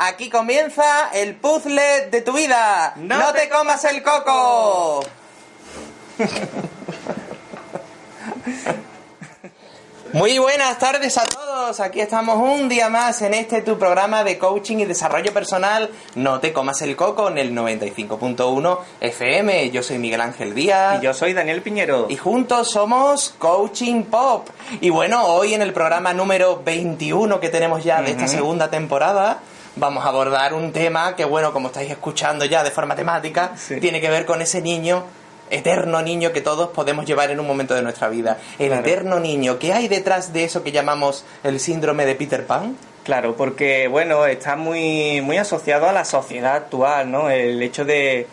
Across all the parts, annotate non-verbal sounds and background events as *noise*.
Aquí comienza el puzzle de tu vida. ¡No, te comas el coco! Muy buenas tardes a todos. Aquí estamos un día más en este tu programa de coaching y desarrollo personal. No te comas el coco en el 95.1 FM. Yo soy Miguel Ángel Díaz. Y yo soy Daniel Piñero. Y juntos somos Coaching Pop. Y bueno, hoy en el programa número 21 que tenemos ya de esta segunda temporada, vamos a abordar un tema que, bueno, como estáis escuchando ya de forma temática, Sí. tiene que ver con ese niño, eterno niño que todos podemos llevar en un momento de nuestra vida. El Claro. eterno niño. ¿Qué hay detrás de eso que llamamos el síndrome de Peter Pan? Claro, porque bueno, está muy, muy asociado a la sociedad actual, ¿no? El hecho de,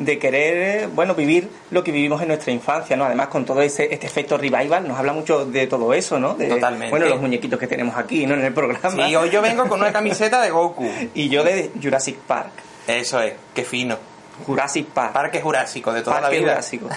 de querer, bueno, vivir lo que vivimos en nuestra infancia, ¿no? Además, con todo ese, este efecto revival, nos habla mucho de todo eso, ¿no? De, Totalmente. Bueno, los muñequitos que tenemos aquí, ¿no? En el programa. Sí, hoy yo vengo con una *laughs* camiseta de Goku. Y yo de Jurassic Park. Eso es, qué fino. Jurassic Park. Parque Jurásico de toda Parque la vida. Jurásico.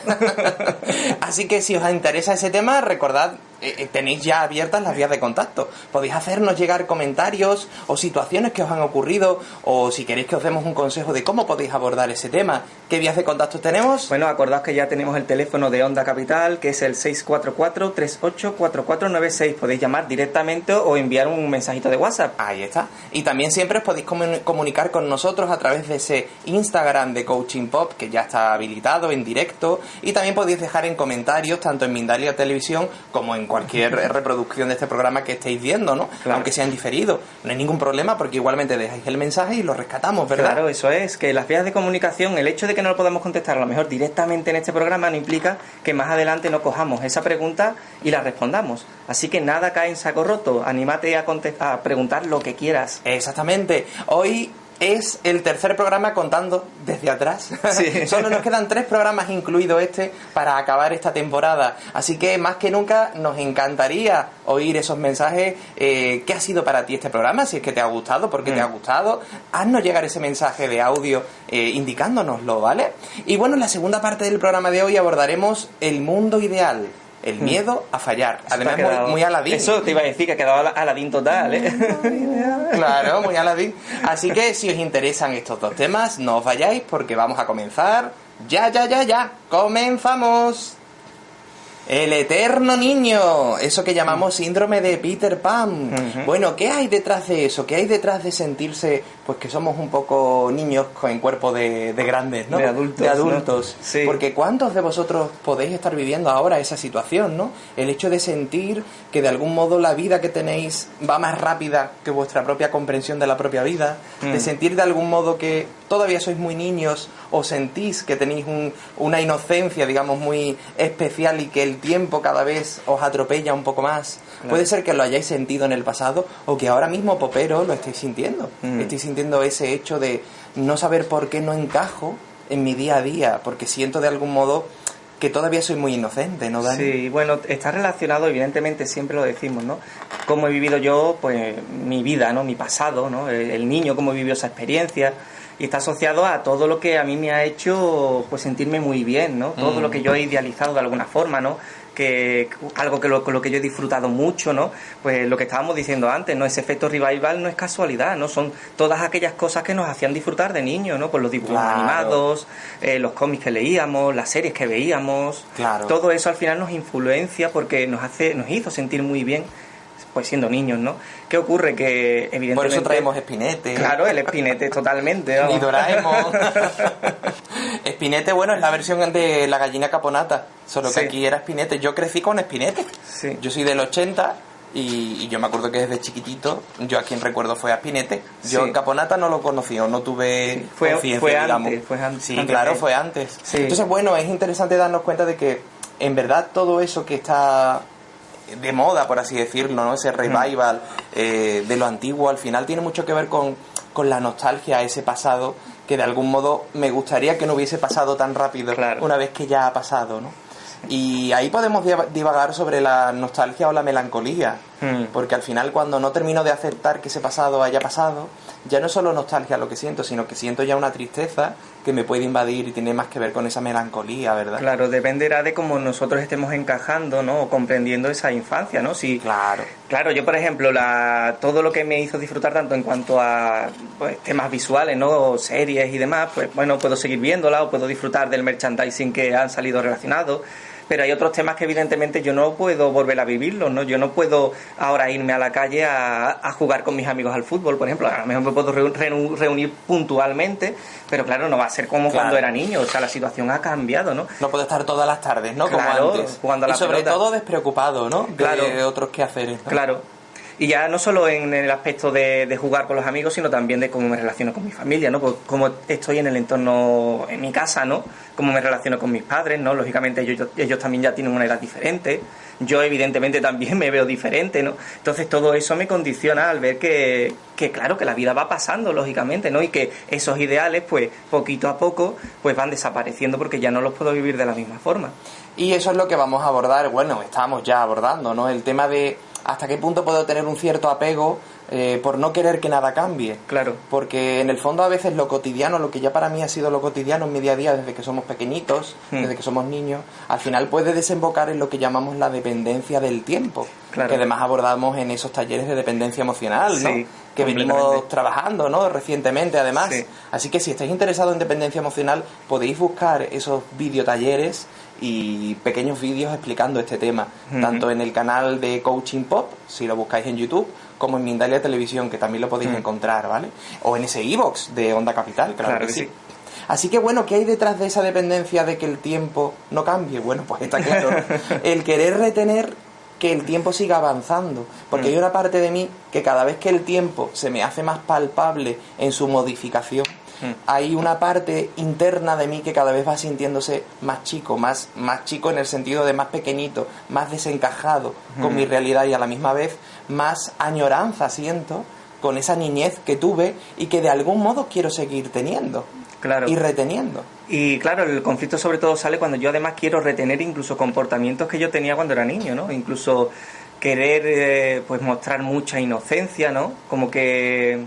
*laughs* Así que si os interesa ese tema, recordad, eh, eh, tenéis ya abiertas las vías de contacto. Podéis hacernos llegar comentarios o situaciones que os han ocurrido o si queréis que os demos un consejo de cómo podéis abordar ese tema. ¿Qué vías de contacto tenemos? Bueno, acordaos que ya tenemos el teléfono de Onda Capital, que es el 644-384496. Podéis llamar directamente o enviar un mensajito de WhatsApp. Ahí está. Y también siempre os podéis comu- comunicar con nosotros a través de ese Instagram de Coaching Pop que ya está habilitado en directo. Y también podéis dejar en comentarios, tanto en Mindalia Televisión como en cualquier reproducción de este programa que estéis viendo, ¿no? Claro. Aunque sean diferido. No hay ningún problema porque igualmente dejáis el mensaje y lo rescatamos, ¿verdad? Claro, eso es, que las vías de comunicación, el hecho de que no lo podamos contestar a lo mejor directamente en este programa no implica que más adelante no cojamos esa pregunta y la respondamos. Así que nada cae en saco roto, anímate a, a preguntar lo que quieras. Exactamente. Hoy es el tercer programa contando desde atrás. *laughs* Sí. *laughs* Solo nos quedan tres programas, incluido este, para acabar esta temporada. Así que más que nunca nos encantaría oír esos mensajes. Eh, ¿Qué ha sido para ti este programa? Si es que te ha gustado, ¿por qué te ha Mm. gustado? Haznos llegar ese mensaje de audio eh, indicándonoslo, ¿vale? Y bueno, en la segunda parte del programa de hoy abordaremos el mundo ideal. El miedo a fallar. Eso Además, quedado- muy, muy Aladín. Eso te iba a decir que ha quedado ala- Aladín total, ¿eh? *laughs* Claro, muy Aladín. Así que si os interesan estos dos temas, no os vayáis porque vamos a comenzar. Ya, ya, ya, ya. Comenzamos. El eterno niño, eso que llamamos síndrome de Peter Pan. Bueno, ¿qué hay detrás de eso? ¿Qué hay detrás de sentirse, pues que somos un poco niños con cuerpo de, de grandes, ¿no? De adultos, De adultos. ¿no? Sí. Porque ¿cuántos de vosotros podéis estar viviendo ahora esa situación, no? El hecho de sentir que de algún modo la vida que tenéis va más rápida que vuestra propia comprensión de la propia vida, de Mm. sentir de algún modo que todavía sois muy niños o sentís que tenéis un- una inocencia, digamos, muy especial y que el tiempo cada vez os atropella un poco más. Claro. Puede ser que lo hayáis sentido en el pasado o que ahora mismo, popero, lo estéis sintiendo. Mm. Estáis sintiendo ese hecho de no saber por qué no encajo en mi día a día, porque siento de algún modo que todavía soy muy inocente, ¿no, Dani? Sí, bueno, está relacionado, evidentemente, siempre lo decimos, ¿no? Cómo he vivido yo, pues, mi vida, ¿no? Mi pasado, ¿no? El, el niño, cómo vivió esa experiencia. Y está asociado a todo lo que a mí me ha hecho, pues, sentirme muy bien, ¿no? Todo Mm. lo que yo he idealizado de alguna forma, ¿no? Que algo que lo, con lo que yo he disfrutado mucho, ¿no? Pues lo que estábamos diciendo antes, ¿no? Ese efecto revival no es casualidad, ¿no? Son todas aquellas cosas que nos hacían disfrutar de niños, ¿no? Pues los dibujos Claro. animados, eh, los cómics que leíamos, las series que veíamos. Claro. Todo eso al final nos influencia porque nos hace, nos hizo sentir muy bien, pues siendo niños, ¿no? ¿Qué ocurre? Que evidentemente... Por eso traemos Espinete. Claro, el espinete totalmente. vamos. Ni Doraemon. *laughs* Espinete, bueno, es la versión de la gallina caponata. Solo que Sí. aquí era Espinete. Yo crecí con Espinete. Sí. Yo soy del 80 y, y yo me acuerdo que desde chiquitito, yo a quien recuerdo fue a Spinete. Yo Sí. Caponata no lo conocí o no tuve Sí, fue- confianza, fue digamos. antes, fue Sí, antes claro, de- fue antes. Sí. Entonces, bueno, es interesante darnos cuenta de que en verdad todo eso que está de moda, por así decirlo, ¿no? Ese revival eh, de lo antiguo, al final tiene mucho que ver con, con la nostalgia a ese pasado que de algún modo me gustaría que no hubiese pasado tan rápido Claro. una vez que ya ha pasado, ¿no? Y ahí podemos diva- divagar sobre la nostalgia o la melancolía, Mm. porque al final cuando no termino de aceptar que ese pasado haya pasado, ya no solo nostalgia lo que siento, sino que siento ya una tristeza que me puede invadir y tiene más que ver con esa melancolía, ¿verdad? Claro, dependerá de cómo nosotros estemos encajando, ¿no? O comprendiendo esa infancia, ¿no? Si, Claro. Claro, yo por ejemplo, la, todo lo que me hizo disfrutar tanto en cuanto a pues, temas visuales, ¿no? series y demás, pues bueno, puedo seguir viéndola o puedo disfrutar del merchandising que han salido relacionados. Pero hay otros temas que evidentemente yo no puedo volver a vivirlos, ¿no? Yo no puedo ahora irme a la calle a, a jugar con mis amigos al fútbol, por ejemplo. A lo mejor me puedo reu- reu- reunir puntualmente, pero claro, no va a ser como Claro. cuando era niño. O sea, la situación ha cambiado, ¿no? No puedo estar todas las tardes, ¿no? Claro, Como antes. jugando a la y sobre pelota. todo despreocupado, ¿no? De Claro. otros quehaceres. ¿no? Claro. Y ya no solo en el aspecto de, jugar con los amigos, sino también de cómo me relaciono con mi familia, ¿no? Pues cómo estoy en el entorno, en mi casa, ¿no? Cómo me relaciono con mis padres, ¿no? Lógicamente ellos, ellos también ya tienen una edad diferente. Yo evidentemente también *laughs* me veo diferente, ¿no? Entonces todo eso me condiciona al ver que, que claro, que la vida va pasando, lógicamente, ¿no? Y que esos ideales, pues poquito a poco, pues van desapareciendo porque ya no los puedo vivir de la misma forma. Y eso es lo que vamos a abordar, bueno, estamos ya abordando, ¿no? El tema de hasta qué punto puedo tener un cierto apego eh, por no querer que nada cambie. Claro. Porque en el fondo a veces lo cotidiano, lo que ya para mí ha sido lo cotidiano en mi día a día desde que somos pequeñitos, Hmm. desde que somos niños, al final puede desembocar en lo que llamamos la dependencia del tiempo. Claro. Que además abordamos en esos talleres de dependencia emocional, ¿no? Sí, que venimos trabajando, ¿no? Recientemente, además. Sí. Así que si estáis interesados en dependencia emocional, podéis buscar esos videotalleres y pequeños vídeos explicando este tema, tanto en el canal de Coaching Pop, si lo buscáis en YouTube, como en Mindalia Televisión, que también lo podéis encontrar, ¿vale? O en ese iVox de Onda Capital, claro, Claro que, sí. sí. Así que bueno, ¿qué hay detrás de esa dependencia de que el tiempo no cambie? Bueno, pues está claro, *laughs* el querer retener que el tiempo siga avanzando, porque Mm. hay una parte de mí que cada vez que el tiempo se me hace más palpable en su modificación. Hay una parte interna de mí que cada vez va sintiéndose más chico, más, más chico en el sentido de más pequeñito, más desencajado con mi realidad y a la misma vez más añoranza siento con esa niñez que tuve y que de algún modo quiero seguir teniendo Claro. y reteniendo. Y claro, el conflicto sobre todo sale cuando yo además quiero retener incluso comportamientos que yo tenía cuando era niño, ¿no? Incluso querer eh, pues mostrar mucha inocencia, ¿no? Como que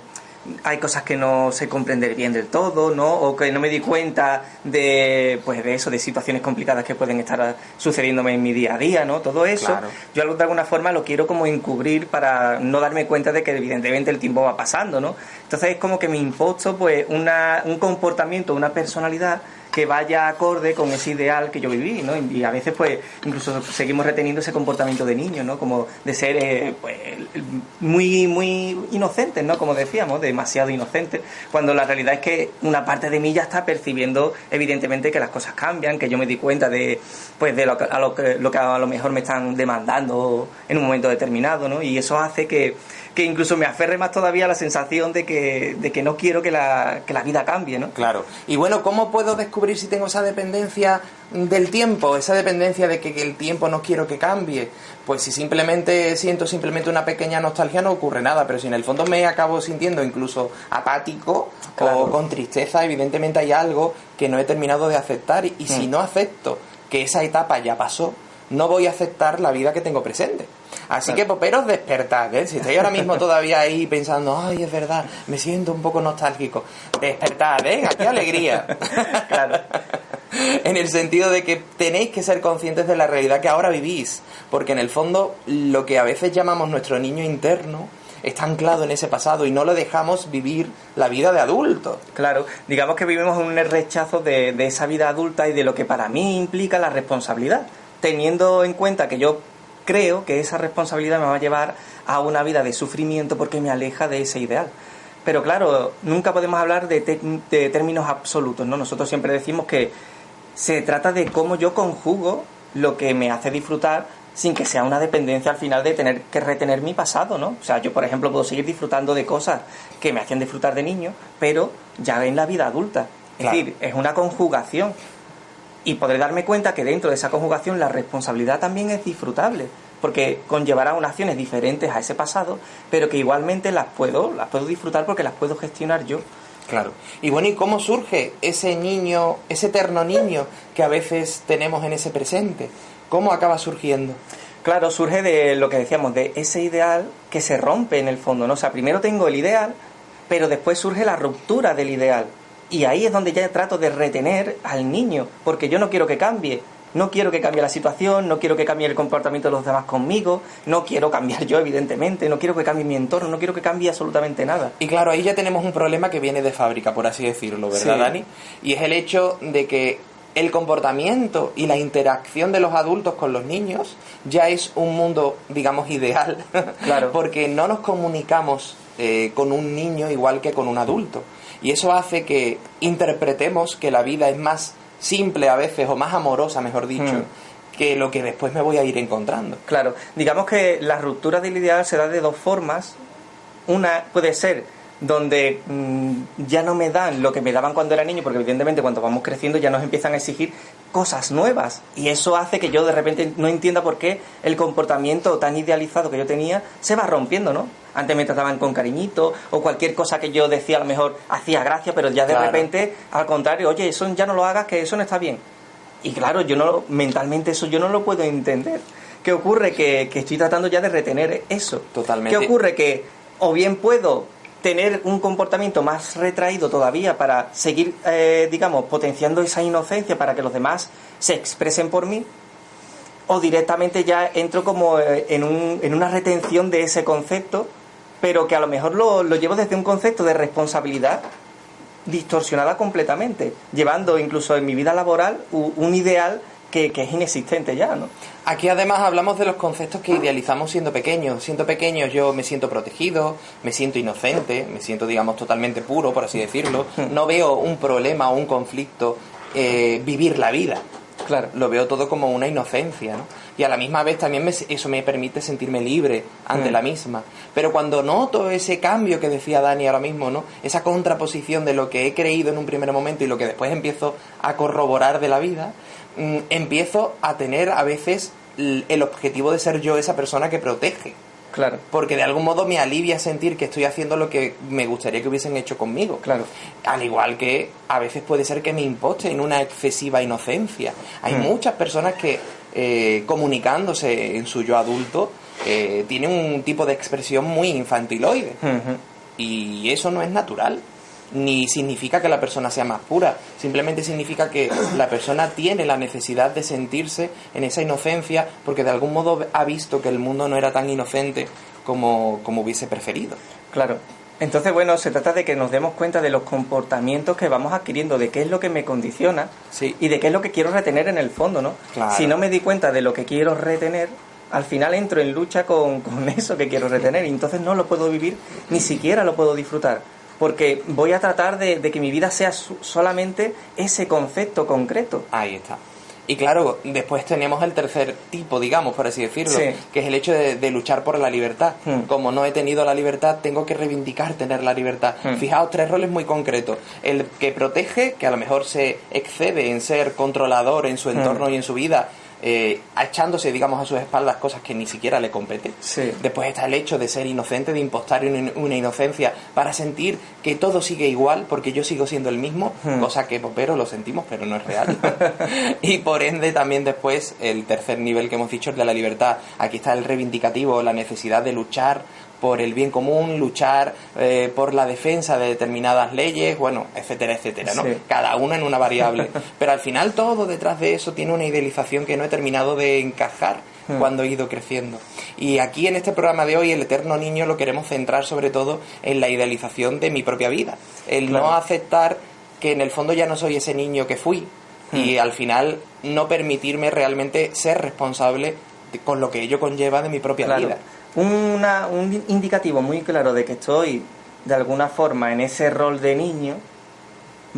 hay cosas que no sé comprender bien del todo, ¿no? O que no me di cuenta de pues de eso, de situaciones complicadas que pueden estar sucediéndome en mi día a día, ¿no? Todo eso, Claro. yo de alguna forma lo quiero como encubrir para no darme cuenta de que evidentemente el tiempo va pasando, ¿no? Entonces es como que me imposto pues una, un comportamiento, una personalidad que vaya acorde con ese ideal que yo viví, ¿no? Y a veces pues incluso seguimos reteniendo ese comportamiento de niño, ¿no? Como de ser eh, pues, muy muy inocentes, ¿no? Como decíamos, demasiado inocentes, cuando la realidad es que una parte de mí ya está percibiendo evidentemente que las cosas cambian, que yo me di cuenta de pues de lo que, a lo que, lo que a lo mejor me están demandando en un momento determinado, ¿no? Y eso hace que, que incluso me aferre más todavía a la sensación de que, de que no quiero que la, que la vida cambie, ¿no? Claro. Y bueno, ¿cómo puedo descubrir si tengo esa dependencia del tiempo? Esa dependencia de que, que el tiempo no quiero que cambie. Pues si simplemente siento simplemente una pequeña nostalgia no ocurre nada, pero si en el fondo me acabo sintiendo incluso apático Claro. o con tristeza, evidentemente hay algo que no he terminado de aceptar y, y si Mm. no acepto que esa etapa ya pasó, no voy a aceptar la vida que tengo presente. Así Claro. que, poperos, despertad, ¿eh? Si estáis ahora mismo todavía ahí pensando, ay, es verdad, me siento un poco nostálgico, despertad, ¿eh? Aquí alegría. *laughs* Claro. *laughs* en el sentido de que tenéis que ser conscientes de la realidad que ahora vivís, porque en el fondo lo que a veces llamamos nuestro niño interno está anclado en ese pasado y no lo dejamos vivir la vida de adulto. Claro, digamos que vivimos un rechazo de, de esa vida adulta y de lo que para mí implica la responsabilidad, teniendo en cuenta que yo creo que esa responsabilidad me va a llevar a una vida de sufrimiento porque me aleja de ese ideal. Pero claro, nunca podemos hablar de, te- de términos absolutos, ¿no? Nosotros siempre decimos que se trata de cómo yo conjugo lo que me hace disfrutar sin que sea una dependencia al final de tener que retener mi pasado, ¿no? O sea, yo por ejemplo puedo seguir disfrutando de cosas que me hacían disfrutar de niño, pero ya en la vida adulta. Es Claro. decir, es una conjugación. Y podré darme cuenta que dentro de esa conjugación la responsabilidad también es disfrutable. porque conllevará unas acciones diferentes a ese pasado, pero que igualmente las puedo, las puedo disfrutar porque las puedo gestionar yo. Claro. Y bueno, ¿y cómo surge ese niño, ese eterno niño que a veces tenemos en ese presente? ¿Cómo acaba surgiendo? Claro, surge de lo que decíamos, de ese ideal que se rompe en el fondo, ¿no? O sea, primero tengo el ideal, pero después surge la ruptura del ideal. Y ahí es donde ya trato de retener al niño, porque yo no quiero que cambie. No quiero que cambie la situación, no quiero que cambie el comportamiento de los demás conmigo, no quiero cambiar yo, evidentemente, no quiero que cambie mi entorno, no quiero que cambie absolutamente nada. Y claro, ahí ya tenemos un problema que viene de fábrica, por así decirlo, ¿verdad, Sí. Dani? Y es el hecho de que el comportamiento y la interacción de los adultos con los niños ya es un mundo, digamos, ideal. *laughs* Claro. Porque no nos comunicamos eh, con un niño igual que con un adulto. Y eso hace que interpretemos que la vida es más simple a veces, o más amorosa, mejor dicho, Hmm. que lo que después me voy a ir encontrando. Claro, digamos que la ruptura del ideal se da de dos formas. Una puede ser donde mm, ya no me dan lo que me daban cuando era niño, porque evidentemente cuando vamos creciendo ya nos empiezan a exigir cosas nuevas. Y eso hace que yo de repente no entienda por qué el comportamiento tan idealizado que yo tenía se va rompiendo, ¿no? Antes me trataban con cariñito o cualquier cosa que yo decía a lo mejor hacía gracia, pero ya de Claro. repente, al contrario, oye, eso ya no lo hagas, que eso no está bien. Y claro, yo no mentalmente eso yo no lo puedo entender. ¿Qué ocurre? Que, que estoy tratando ya de retener eso. Totalmente. ¿Qué ocurre? Que o bien puedo tener un comportamiento más retraído todavía para seguir, eh, digamos, potenciando esa inocencia para que los demás se expresen por mí, o directamente ya entro como eh, en, un- en una retención de ese concepto, pero que a lo mejor lo, lo llevo desde un concepto de responsabilidad distorsionada completamente, llevando incluso en mi vida laboral un ideal que, que es inexistente ya, ¿no? Aquí además hablamos de los conceptos que idealizamos siendo pequeños. Siendo pequeños yo me siento protegido, me siento inocente, me siento digamos totalmente puro, por así decirlo. No veo un problema o un conflicto eh, vivir la vida. Claro. Lo veo todo como una inocencia, ¿no? Y a la misma vez también me- eso me permite sentirme libre ante Mm. la misma. Pero cuando noto ese cambio que decía Dani ahora mismo, ¿no? Esa contraposición de lo que he creído en un primer momento y lo que después empiezo a corroborar de la vida, mm, empiezo a tener a veces el objetivo de ser yo esa persona que protege. Claro, Porque de algún modo me alivia sentir que estoy haciendo lo que me gustaría que hubiesen hecho conmigo. claro. Al igual que a veces puede ser que me imposte en una excesiva inocencia. Hay Mm. muchas personas que eh, comunicándose en su yo adulto eh, tienen un tipo de expresión muy infantiloide. Ujú. Y eso no es natural. Ni significa que la persona sea más pura. Simplemente significa que la persona tiene la necesidad de sentirse en esa inocencia porque de algún modo ha visto que el mundo no era tan inocente como, como hubiese preferido. Claro. Entonces, bueno, se trata de que nos demos cuenta de los comportamientos que vamos adquiriendo, de qué es lo que me condiciona Sí. y de qué es lo que quiero retener en el fondo, ¿no? Claro. Si no me di cuenta de lo que quiero retener, al final entro en lucha con, con *laughs* eso que quiero retener y entonces no lo puedo vivir, ni siquiera lo puedo disfrutar. Porque voy a tratar de, de que mi vida sea su- solamente ese concepto concreto. Ahí está. Y claro, después tenemos el tercer tipo, digamos, por así decirlo, Sí. que es el hecho de, de luchar por la libertad. Hmm. Como no he tenido la libertad, tengo que reivindicar tener la libertad. Hmm. Fijaos, tres roles muy concretos. El que protege, que a lo mejor se excede en ser controlador en su entorno Hmm. y en su vida, eh, echándose, digamos, a sus espaldas cosas que ni siquiera le competen. Sí. Después está el hecho de ser inocente, de impostar una, inocencia para sentir que todo sigue igual porque yo sigo siendo el mismo, Hmm. cosa que pero lo sentimos, pero no es real. *laughs* y por ende también después el tercer nivel que hemos dicho es de la libertad. Aquí está el reivindicativo, la necesidad de luchar por el bien común, luchar eh, por la defensa de determinadas leyes, bueno, etcétera, etcétera, ¿no? Sí. Cada una en una variable. *laughs* Pero al final todo detrás de eso tiene una idealización que no he terminado de encajar Hmm. cuando he ido creciendo. Y aquí en este programa de hoy, El Eterno Niño, lo queremos centrar sobre todo en la idealización de mi propia vida. El Claro. no aceptar que en el fondo ya no soy ese niño que fui. Y al final no permitirme realmente ser responsable con lo que ello conlleva de mi propia Claro. vida. Una- un indicativo muy claro de que estoy de alguna forma en ese rol de niño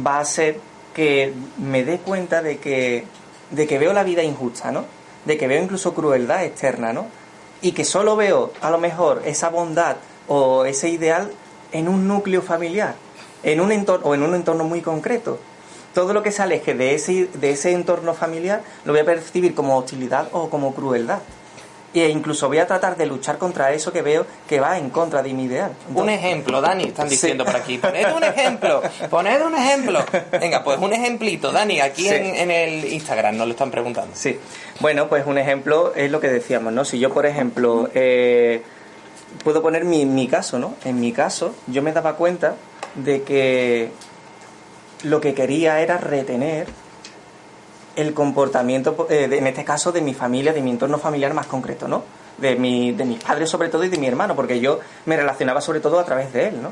va a ser que me dé cuenta de que, veo la vida injusta, ¿no? De que veo incluso crueldad externa, ¿no? Y que solo veo a lo mejor esa bondad o ese ideal en un núcleo familiar, en un entorno, o en un entorno muy concreto. Todo lo que se aleje de ese, de ese entorno familiar lo voy a percibir como hostilidad o como crueldad. E incluso voy a tratar de luchar contra eso que veo que va en contra de mi ideal. Un ejemplo, Dani, están *laughs* diciendo Sí. por aquí. Poned un ejemplo, poned un ejemplo. Venga, pues un ejemplito, Dani, aquí Sí. en, en el Instagram nos lo están preguntando. Sí, bueno, pues un ejemplo es lo que decíamos, ¿no? Si yo, por ejemplo, eh, puedo poner mi, mi caso, ¿no? En mi caso, yo me daba cuenta de que lo que quería era retener el comportamiento, eh, en este caso, de mi familia, de mi entorno familiar más concreto, ¿no? De, mi, de mis padres sobre todo y de mi hermano, porque yo me relacionaba sobre todo a través de él, ¿no?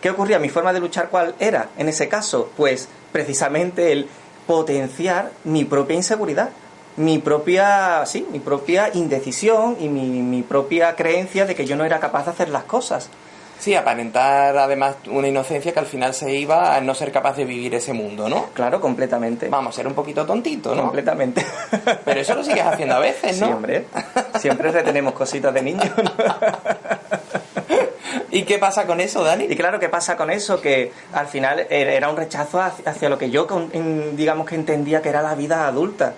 ¿Qué ocurría? Mi forma de luchar, ¿cuál era en ese caso? Pues precisamente el potenciar mi propia inseguridad, mi propia, sí, mi propia indecisión y mi, mi propia creencia de que yo no era capaz de hacer las cosas. Sí, aparentar además una inocencia que al final se iba a no ser capaz de vivir ese mundo, ¿no? Claro, completamente. Vamos ser un poquito tontito, ¿no? Completamente. *laughs* Pero eso lo sigues haciendo a veces, ¿no? Sí, hombre. Siempre retenemos cositas de niños. ¿no? ¿Y qué pasa con eso, Dani? Y claro, ¿qué pasa con eso? Que al final era un rechazo hacia lo que yo, digamos que entendía que era la vida adulta.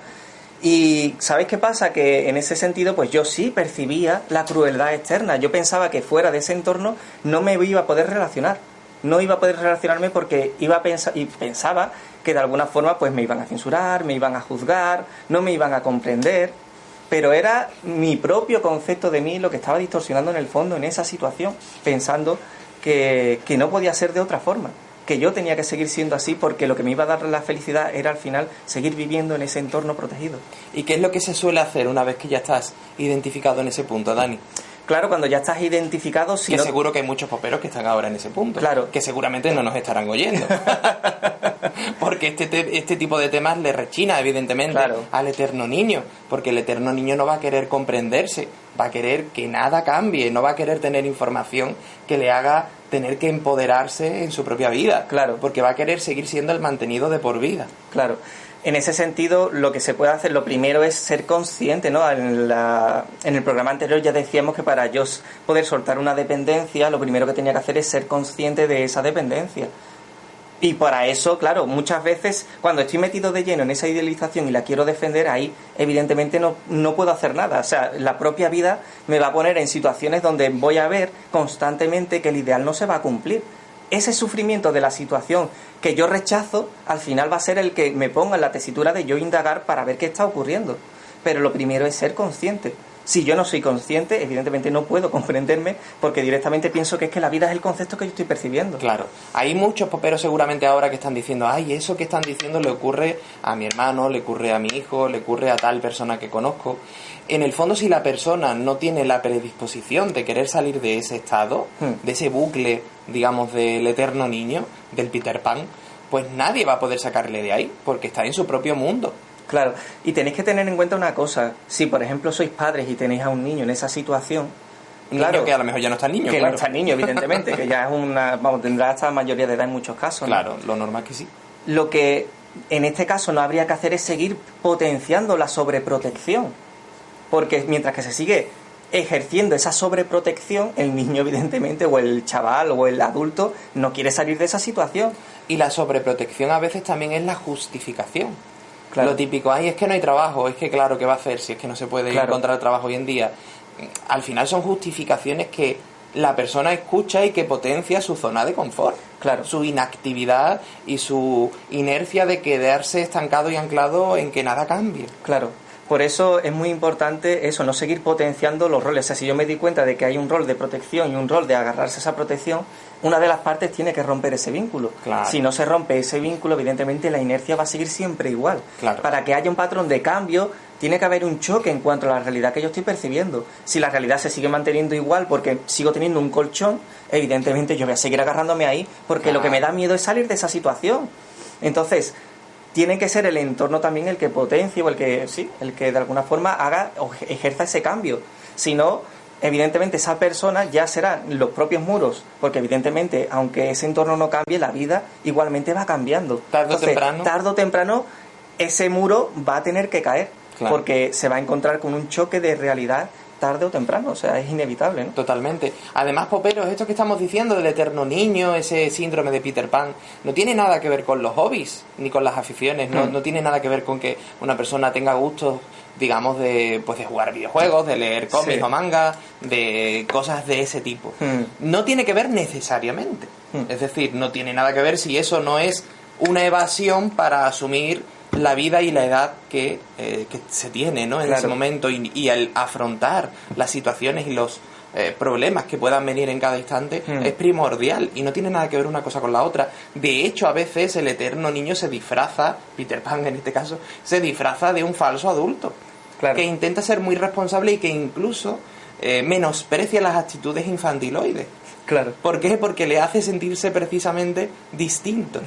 Y ¿sabéis qué pasa? Que en ese sentido, pues yo sí percibía la crueldad externa. Yo pensaba que fuera de ese entorno no me iba a poder relacionar. No iba a poder relacionarme porque iba a pensar y pensaba que de alguna forma pues me iban a censurar, me iban a juzgar, no me iban a comprender. Pero era mi propio concepto de mí lo que estaba distorsionando en el fondo en esa situación, pensando que, que no podía ser de otra forma, que yo tenía que seguir siendo así porque lo que me iba a dar la felicidad era al final seguir viviendo en ese entorno protegido. ¿Y qué es lo que se suele hacer una vez que ya estás identificado en ese punto, Dani? Claro, cuando ya estás identificado, si que no- seguro que hay muchos poperos que están ahora en ese punto. Claro. Que seguramente no nos estarán oyendo. *laughs* porque este, te- este tipo de temas le rechina, evidentemente, Claro. al eterno niño. Porque el eterno niño no va a querer comprenderse, va a querer que nada cambie, no va a querer tener información que le haga tener que empoderarse en su propia vida. Claro. Porque va a querer seguir siendo el mantenido de por vida. Claro. En ese sentido, lo que se puede hacer, lo primero es ser consciente, ¿no? En, la- en el programa anterior ya decíamos que para yo poder soltar una dependencia, lo primero que tenía que hacer es ser consciente de esa dependencia. Y para eso, claro, muchas veces cuando estoy metido de lleno en esa idealización y la quiero defender, ahí evidentemente no, no puedo hacer nada. O sea, la propia vida me va a poner en situaciones donde voy a ver constantemente que el ideal no se va a cumplir. Ese sufrimiento de la situación que yo rechazo, al final va a ser el que me ponga en la tesitura de yo indagar para ver qué está ocurriendo. Pero lo primero es ser consciente. Si yo no soy consciente, evidentemente no puedo comprenderme porque directamente pienso que es que la vida es el concepto que yo estoy percibiendo. Claro, hay muchos poperos seguramente ahora que están diciendo, ay, eso que están diciendo le ocurre a mi hermano, le ocurre a mi hijo, le ocurre a tal persona que conozco. En el fondo, si la persona no tiene la predisposición de querer salir de ese estado, Hmm. de ese bucle, digamos, del eterno niño, del Peter Pan, pues nadie va a poder sacarle de ahí, porque está en su propio mundo. Claro, y tenéis que tener en cuenta una cosa. Si, por ejemplo, sois padres y tenéis a un niño en esa situación, claro, niño que a lo mejor ya no está niño, que claro. no está niño, evidentemente, que ya es una, vamos, tendrá hasta mayoría de edad en muchos casos. ¿no? Claro, lo normal que sí. Lo que en este caso no habría que hacer es seguir potenciando la sobreprotección. Porque mientras que se sigue ejerciendo esa sobreprotección, el niño, evidentemente, o el chaval o el adulto, no quiere salir de esa situación. Y la sobreprotección a veces también es la justificación. Claro. Lo típico, ay, es que no hay trabajo, es que claro, ¿qué va a hacer si es que no se puede Claro. encontrar trabajo hoy en día? Al final son justificaciones que la persona escucha y que potencia su zona de confort. Claro. Su inactividad y su inercia de quedarse estancado y anclado en que nada cambie. Claro. Por eso es muy importante eso, no seguir potenciando los roles. O sea, si yo me di cuenta de que hay un rol de protección y un rol de agarrarse a esa protección, una de las partes tiene que romper ese vínculo. Claro. Si no se rompe ese vínculo, evidentemente la inercia va a seguir siempre igual. Claro. Para que haya un patrón de cambio, tiene que haber un choque en cuanto a la realidad que yo estoy percibiendo. Si la realidad se sigue manteniendo igual porque sigo teniendo un colchón, evidentemente yo voy a seguir agarrándome ahí porque lo que me da miedo es salir de esa situación. Entonces, tiene que ser el entorno también el que potencie o el que, sí, el que de alguna forma haga o ejerza ese cambio. Si no, evidentemente esa persona ya será los propios muros, porque evidentemente, aunque ese entorno no cambie, la vida igualmente va cambiando. Tarde o temprano. Tarde o temprano, ese muro va a tener que caer, Claro. porque se va a encontrar con un choque de realidad tarde o temprano, o sea, es inevitable, ¿no? Totalmente. Además, Poperos, esto que estamos diciendo del eterno niño, ese síndrome de Peter Pan, no tiene nada que ver con los hobbies ni con las aficiones, no, Mm. no tiene nada que ver con que una persona tenga gustos digamos, de, pues de jugar videojuegos, de leer cómics Sí. o manga, de cosas de ese tipo. Mm. No tiene que ver necesariamente. Mm. Es decir, no tiene nada que ver si eso no es una evasión para asumir la vida y la edad que, eh, que se tiene ¿no? en Claro. ese momento y, y al afrontar las situaciones y los eh, problemas que puedan venir en cada instante Mm. es primordial y no tiene nada que ver una cosa con la otra. De hecho, a veces el eterno niño se disfraza, Peter Pan en este caso, se disfraza de un falso adulto Claro. que intenta ser muy responsable y que incluso eh, menosprecia las actitudes infantiloides. Claro. ¿Por qué? Porque le hace sentirse precisamente distinto.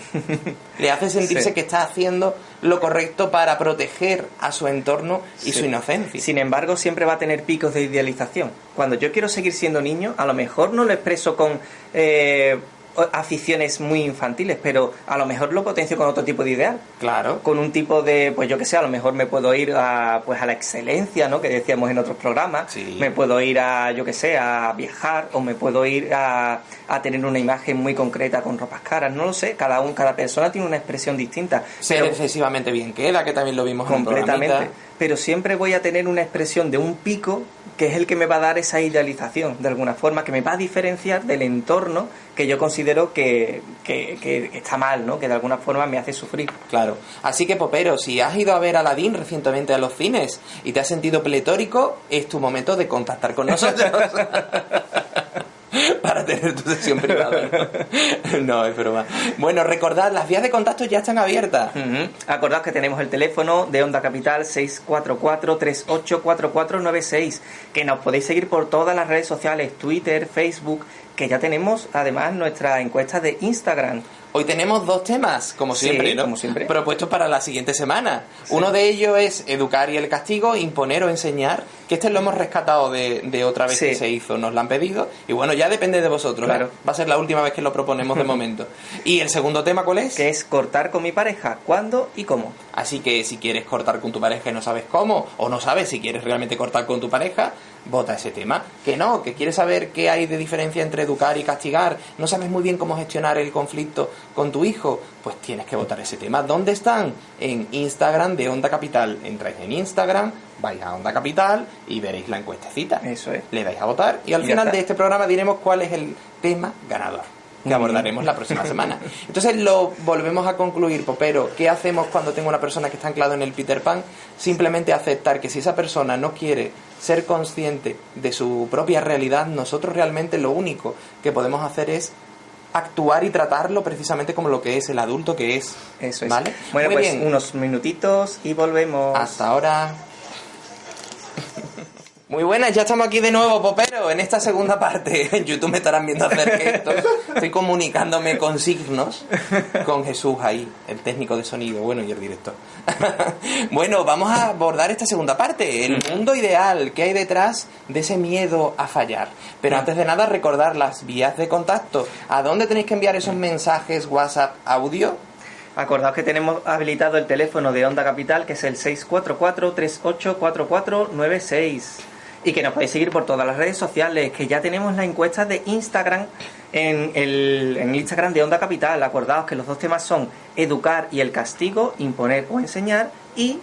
Le hace sentirse Sí. que está haciendo lo correcto para proteger a su entorno y Sí. su inocencia. Sin embargo, siempre va a tener picos de idealización. Cuando yo quiero seguir siendo niño, a lo mejor no lo expreso con eh, aficiones muy infantiles, pero a lo mejor lo potencio con otro tipo de ideal. Claro. Con un tipo de, pues yo que sé, a lo mejor me puedo ir a, pues a la excelencia, ¿no? Que decíamos en otros programas. Sí. Me puedo ir a, yo que sé, a viajar o me puedo ir a, a tener una imagen muy concreta con ropas caras. No lo sé, cada, un, cada persona tiene una expresión distinta. Ser excesivamente bien queda, que también lo vimos en completamente. programita. Pero siempre voy a tener una expresión de un pico que es el que me va a dar esa idealización, de alguna forma, que me va a diferenciar del entorno que yo considero que, que, que está mal, ¿no? Que de alguna forma me hace sufrir. Claro. Así que, Popero, si has ido a ver Aladdin recientemente a los cines y te has sentido pletórico, es tu momento de contactar con nosotros. *laughs* Tener tu sesión privada. ¿no? *laughs* No, es broma. Bueno, recordad, las vías de contacto ya están abiertas. Ujú. Acordaos que tenemos el teléfono de Onda Capital 644-384496, que nos podéis seguir por todas las redes sociales, Twitter, Facebook, que ya tenemos además nuestra encuesta de Instagram. Hoy tenemos dos temas, como Sí, siempre, ¿no? como siempre. Propuestos para la siguiente semana. Uno de ellos es educar y el castigo, imponer o enseñar, que este lo hemos rescatado de, de otra vez Sí. que se hizo, nos lo han pedido, y bueno, ya depende de vosotros, ¿eh? Claro. Va a ser la última vez que lo proponemos de *laughs* momento. ¿Y el segundo tema cuál es? Que es cortar con mi pareja, cuándo y cómo. Así que si quieres cortar con tu pareja y no sabes cómo, o no sabes si quieres realmente cortar con tu pareja, vota ese tema. Que no, que quieres saber qué hay de diferencia entre educar y castigar, no sabes muy bien cómo gestionar el conflicto con tu hijo, pues tienes que votar ese tema. ¿Dónde están? En Instagram de Onda Capital. Entráis en Instagram, vais a Onda Capital y veréis la encuestecita. Eso es. Le dais a votar y al Y final de este programa diremos cuál es el tema ganador que abordaremos la próxima *laughs* semana. Entonces lo volvemos a concluir, Popero. ¿Qué hacemos cuando tengo una persona que está anclado en el Peter Pan? Simplemente aceptar que si esa persona no quiere ser consciente de su propia realidad, nosotros realmente lo único que podemos hacer es actuar y tratarlo precisamente como lo que es el adulto que es. Eso es. ¿Vale? Bueno, Muy pues bien. unos minutitos y volvemos. Hasta ahora. Muy buenas, ya estamos aquí de nuevo, Popero, en esta segunda parte. *laughs* En YouTube me estarán viendo hacer gestos. Estoy comunicándome con signos con Jesús ahí, el técnico de sonido, bueno, y el director. *laughs* Bueno, vamos a abordar esta segunda parte, el mundo ideal, qué hay detrás de ese miedo a fallar. Pero antes de nada, recordar las vías de contacto. ¿A dónde tenéis que enviar esos mensajes WhatsApp audio? Acordaos que tenemos habilitado el teléfono de Onda Capital, que es el 644-384496. Y que nos podéis seguir por todas las redes sociales, que ya tenemos la encuesta de Instagram en el, en Instagram de Onda Capital. Acordaos que los dos temas son educar y el castigo, imponer o enseñar, y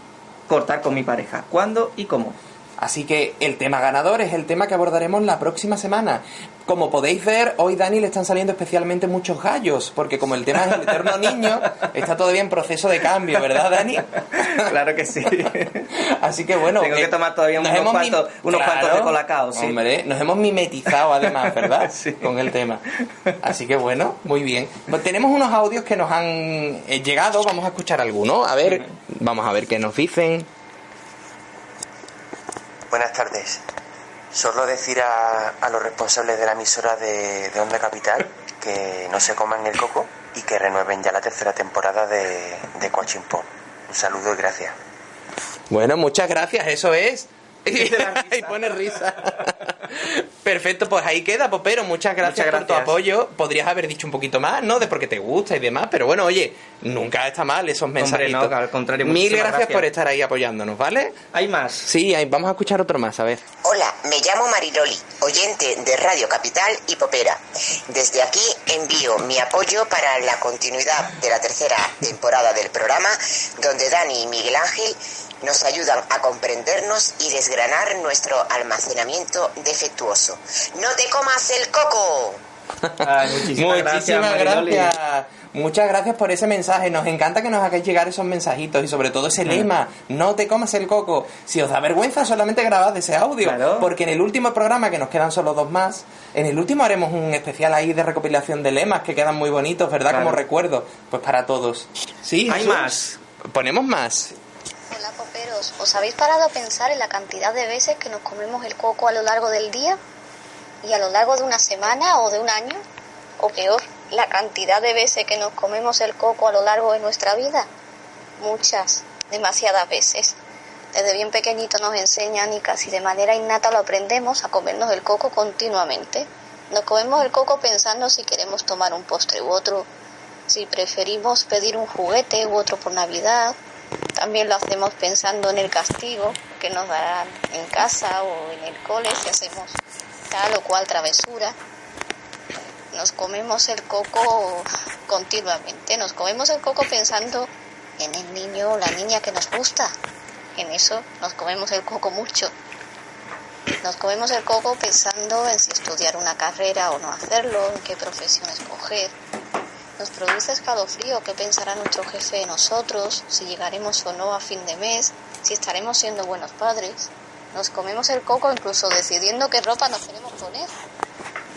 cortar con mi pareja. ¿Cuándo y cómo? Así que el tema ganador es el tema que abordaremos la próxima semana. Como podéis ver, hoy Dani le están saliendo especialmente muchos gallos, porque como el tema es el eterno *laughs* niño, está todavía en proceso de cambio, ¿verdad, Dani? *laughs* claro que sí. *laughs* Así que bueno, Tengo que eh, tomar todavía nos unos hemos cuantos- unos cuantos de colacao, sí. Hombre, nos hemos mimetizado además, ¿verdad? Sí. Con el tema. Así que bueno, muy bien. Pues tenemos unos audios que nos han eh, llegado, vamos a escuchar algunos. A ver, vamos a ver qué nos dicen. Buenas tardes. Solo decir a, a los responsables de la emisora de, de Onda Capital que no se coman el coco y que renueven ya la tercera temporada de, de Coachimpón. Un saludo y gracias. Bueno, muchas gracias, eso es. *laughs* Y *laughs* pone risa. Perfecto, pues ahí queda, Popero. Muchas gracias, Muchas por tu apoyo. Podrías haber dicho un poquito más, ¿no? De porque te gusta y demás, pero bueno, oye, nunca está mal esos mensajes. no, al contrario, Mil gracias, gracias. por estar ahí apoyándonos, ¿vale? Hay más. Sí, ahí, vamos a escuchar otro más, a ver. Hola, me llamo Mariloli, oyente de Radio Capital y Popera. Desde aquí envío mi apoyo para la continuidad de la tercera temporada del programa, donde Dani y Miguel Ángel Nos ayudan a comprendernos y desgranar nuestro almacenamiento defectuoso. ¡No te comas el coco! Ay, muchísimas, gracias, Muchísimas Mariloli. gracias. Muchas gracias por ese mensaje. Nos encanta que nos hagáis llegar esos mensajitos y sobre todo ese Mm. lema, no te comas el coco. Si os da vergüenza, solamente grabad ese audio. Claro. Porque en el último programa, que nos quedan solo dos más, en el último haremos un especial ahí de recopilación de lemas que quedan muy bonitos, ¿verdad? Claro. Como recuerdo. Pues para todos. Sí, Hay Jesús? más. Ponemos más. ¿Os habéis parado a pensar en la cantidad de veces que nos comemos el coco a lo largo del día? ¿Y a lo largo de una semana o de un año? O peor, la cantidad de veces que nos comemos el coco a lo largo de nuestra vida? Muchas, demasiadas veces. Desde bien pequeñito nos enseñan y casi de manera innata lo aprendemos a comernos el coco continuamente. Nos comemos el coco pensando si queremos tomar un postre u otro, si preferimos pedir un juguete u otro por Navidad. También lo hacemos pensando en el castigo que nos darán en casa o en el cole si hacemos tal o cual travesura. Nos comemos el coco continuamente, nos comemos el coco pensando en el niño o la niña que nos gusta. En eso nos comemos el coco mucho. Nos comemos el coco pensando en si estudiar una carrera o no hacerlo, en qué profesión escoger. Nos produce escalofrío qué pensará nuestro jefe de nosotros, si llegaremos o no a fin de mes, si estaremos siendo buenos padres. Nos comemos el coco incluso decidiendo qué ropa nos queremos poner.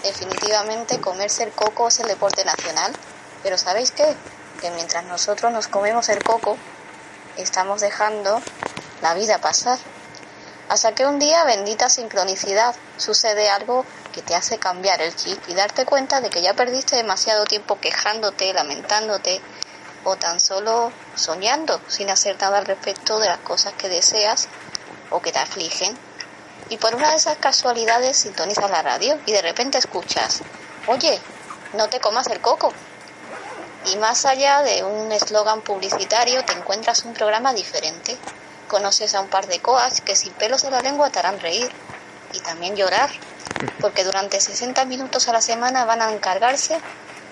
Definitivamente comerse el coco es el deporte nacional, pero ¿sabéis qué? Que mientras nosotros nos comemos el coco, estamos dejando la vida pasar. Hasta que un día, bendita sincronicidad, sucede algo te hace cambiar el chip y darte cuenta de que ya perdiste demasiado tiempo quejándote, lamentándote o tan solo soñando sin hacer nada al respecto de las cosas que deseas o que te afligen. Y por una de esas casualidades sintonizas la radio y de repente escuchas, oye, no te comas el coco. Y más allá de un eslogan publicitario te encuentras un programa diferente. Conoces a un par de coas que sin pelos en la lengua te harán reír y también llorar, porque durante 60 minutos a la semana van a encargarse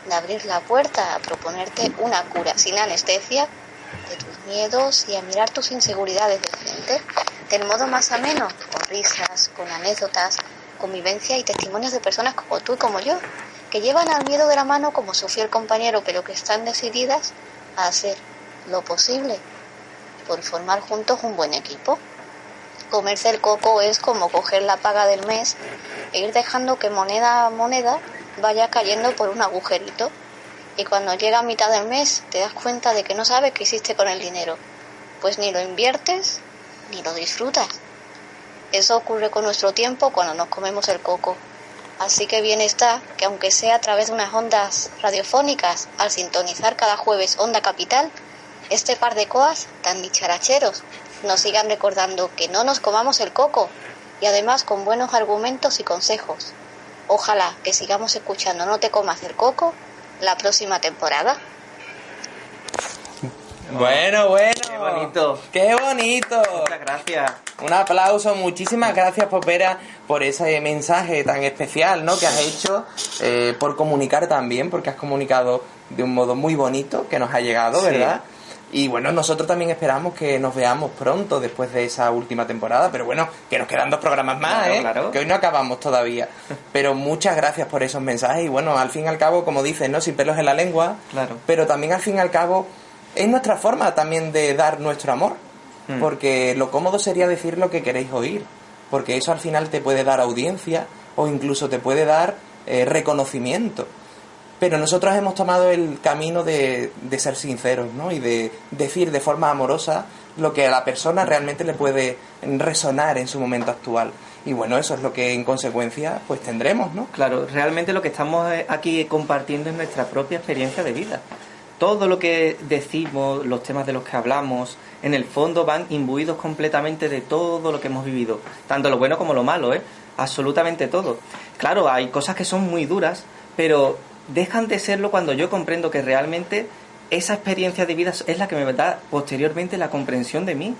de abrir la puerta a proponerte una cura sin anestesia de tus miedos y a mirar tus inseguridades de frente del modo más ameno, con risas, con anécdotas, convivencia y testimonios de personas como tú y como yo, que llevan al miedo de la mano como su fiel compañero, pero que están decididas a hacer lo posible por formar juntos un buen equipo. Comerse el coco es como coger la paga del mes e ir dejando que moneda a moneda vaya cayendo por un agujerito. Y cuando llega a mitad del mes te das cuenta de que no sabes qué hiciste con el dinero, pues ni lo inviertes ni lo disfrutas. Eso ocurre con nuestro tiempo cuando nos comemos el coco. Así que bien está que aunque sea a través de unas ondas radiofónicas, al sintonizar cada jueves Onda Capital, este par de coas tan dicharacheros nos sigan recordando que no nos comamos el coco y además con buenos argumentos y consejos. Ojalá que sigamos escuchando No te comas el coco la próxima temporada. Bueno, bueno. Qué bonito. Qué bonito. Muchas gracias. Un aplauso, muchísimas gracias Popera por ese mensaje tan especial ¿no? que has hecho, eh, por comunicar también, porque has comunicado de un modo muy bonito que nos ha llegado, Sí. ¿verdad? Y bueno, nosotros también esperamos que nos veamos pronto después de esa última temporada, pero bueno, que nos quedan dos programas más, Claro, ¿eh? claro. Que hoy no acabamos todavía. *laughs* Pero muchas gracias por esos mensajes y bueno, al fin y al cabo, como dices, ¿no? Sin pelos en la lengua, Claro. pero también al fin y al cabo es nuestra forma también de dar nuestro amor, Mm. porque lo cómodo sería decir lo que queréis oír, porque eso al final te puede dar audiencia o incluso te puede dar eh, reconocimiento. Pero nosotros hemos tomado el camino de, de ser sinceros, ¿no? Y de decir de forma amorosa lo que a la persona realmente le puede resonar en su momento actual. Y bueno, eso es lo que en consecuencia pues tendremos, ¿no? Claro, realmente lo que estamos eh, aquí compartiendo es nuestra propia experiencia de vida. Todo lo que decimos, los temas de los que hablamos, en el fondo van imbuidos completamente de todo lo que hemos vivido, tanto lo bueno como lo malo, ¿eh? Absolutamente todo. Claro, hay cosas que son muy duras, pero dejan de serlo cuando yo comprendo que realmente esa experiencia de vida es la que me da posteriormente la comprensión de mí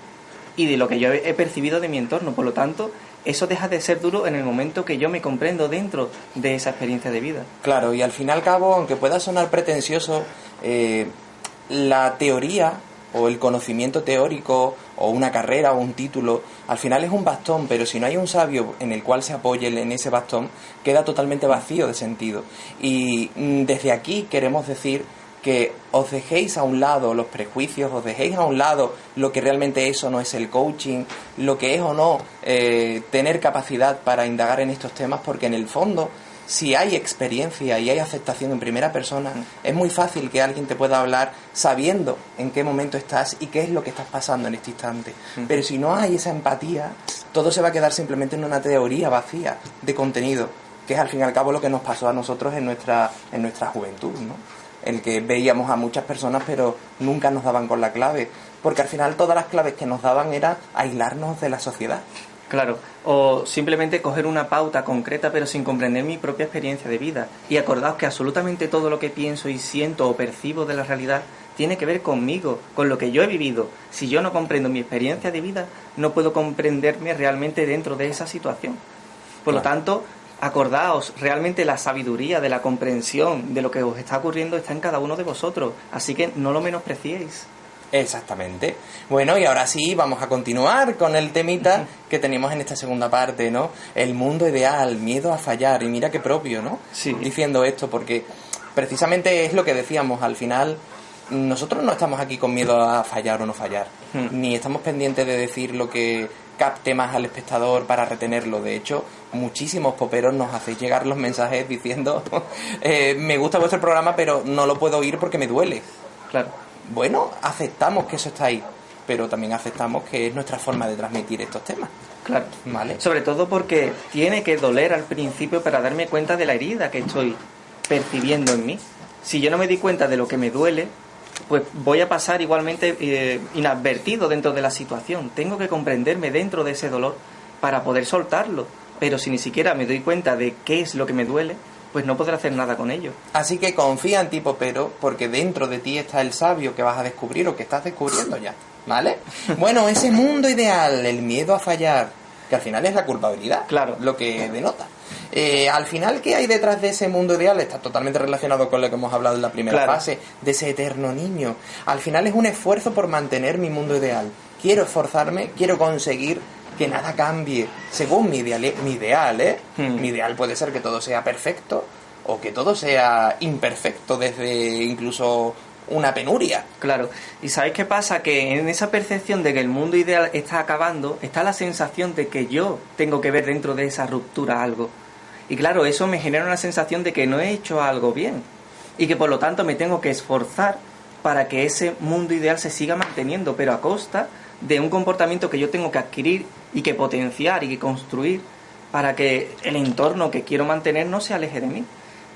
y de lo que yo he percibido de mi entorno. Por lo tanto, eso deja de ser duro en el momento que yo me comprendo dentro de esa experiencia de vida. Claro, y al fin y al cabo, aunque pueda sonar pretencioso, eh, la teoría o el conocimiento teórico o una carrera o un título, al final es un bastón, pero si no hay un sabio en el cual se apoye en ese bastón, queda totalmente vacío de sentido. Y mm, desde aquí queremos decir que os dejéis a un lado los prejuicios, os dejéis a un lado lo que realmente es o no es el coaching, lo que es o no eh, tener capacidad para indagar en estos temas, porque en el fondo si hay experiencia y hay aceptación en primera persona, es muy fácil que alguien te pueda hablar sabiendo en qué momento estás y qué es lo que estás pasando en este instante. Pero si no hay esa empatía, todo se va a quedar simplemente en una teoría vacía de contenido, que es al fin y al cabo lo que nos pasó a nosotros en nuestra, en nuestra juventud, ¿no? El que veíamos a muchas personas pero nunca nos daban con la clave, porque al final todas las claves que nos daban era aislarnos de la sociedad. Claro, o simplemente coger una pauta concreta pero sin comprender mi propia experiencia de vida. Y acordaos que absolutamente todo lo que pienso y siento o percibo de la realidad tiene que ver conmigo, con lo que yo he vivido. Si yo no comprendo mi experiencia de vida, no puedo comprenderme realmente dentro de esa situación. Por lo tanto, acordaos, realmente la sabiduría de la comprensión de lo que os está ocurriendo está en cada uno de vosotros. Así que no lo menospreciéis. Exactamente. Bueno, y ahora sí, vamos a continuar con el temita que tenemos en esta segunda parte, ¿no? El mundo ideal, miedo a fallar. Y mira qué propio, ¿no? Sí. Diciendo esto, porque precisamente es lo que decíamos, al final nosotros no estamos aquí con miedo a fallar o no fallar, Hmm. ni estamos pendientes de decir lo que capte más al espectador para retenerlo. De hecho, muchísimos poperos nos hacéis llegar los mensajes diciendo, *laughs* eh, me gusta vuestro programa, pero no lo puedo oír porque me duele. Claro. Bueno, aceptamos que eso está ahí, pero también aceptamos que es nuestra forma de transmitir estos temas. Claro. ¿Vale? Sobre todo porque tiene que doler al principio para darme cuenta de la herida que estoy percibiendo en mí. Si yo no me di cuenta de lo que me duele, pues voy a pasar igualmente eh, inadvertido dentro de la situación. Tengo que comprenderme dentro de ese dolor para poder soltarlo. Pero si ni siquiera me doy cuenta de qué es lo que me duele, pues no podré hacer nada con ello. Así que confía en ti, popero, porque dentro de ti está el sabio que vas a descubrir o que estás descubriendo ya. ¿Vale? *laughs* Bueno, ese mundo ideal, el miedo a fallar, que al final es la culpabilidad, Claro. lo que denota. Eh, al final, ¿qué hay detrás de ese mundo ideal? Está totalmente relacionado con lo que hemos hablado en la primera Claro. fase, de ese eterno niño. Al final es un esfuerzo por mantener mi mundo ideal. Quiero esforzarme, quiero conseguir que nada cambie según mi ideal, mi ideal, ¿eh? Hmm. Mi ideal puede ser que todo sea perfecto o que todo sea imperfecto desde incluso una penuria. Claro. ¿Y sabéis qué pasa? Que en esa percepción de que el mundo ideal está acabando, está la sensación de que yo tengo que ver dentro de esa ruptura algo. Y claro, eso me genera una sensación de que no he hecho algo bien. Y que por lo tanto me tengo que esforzar para que ese mundo ideal se siga manteniendo, pero a costa de un comportamiento que yo tengo que adquirir y que potenciar y que construir para que el entorno que quiero mantener no se aleje de mí.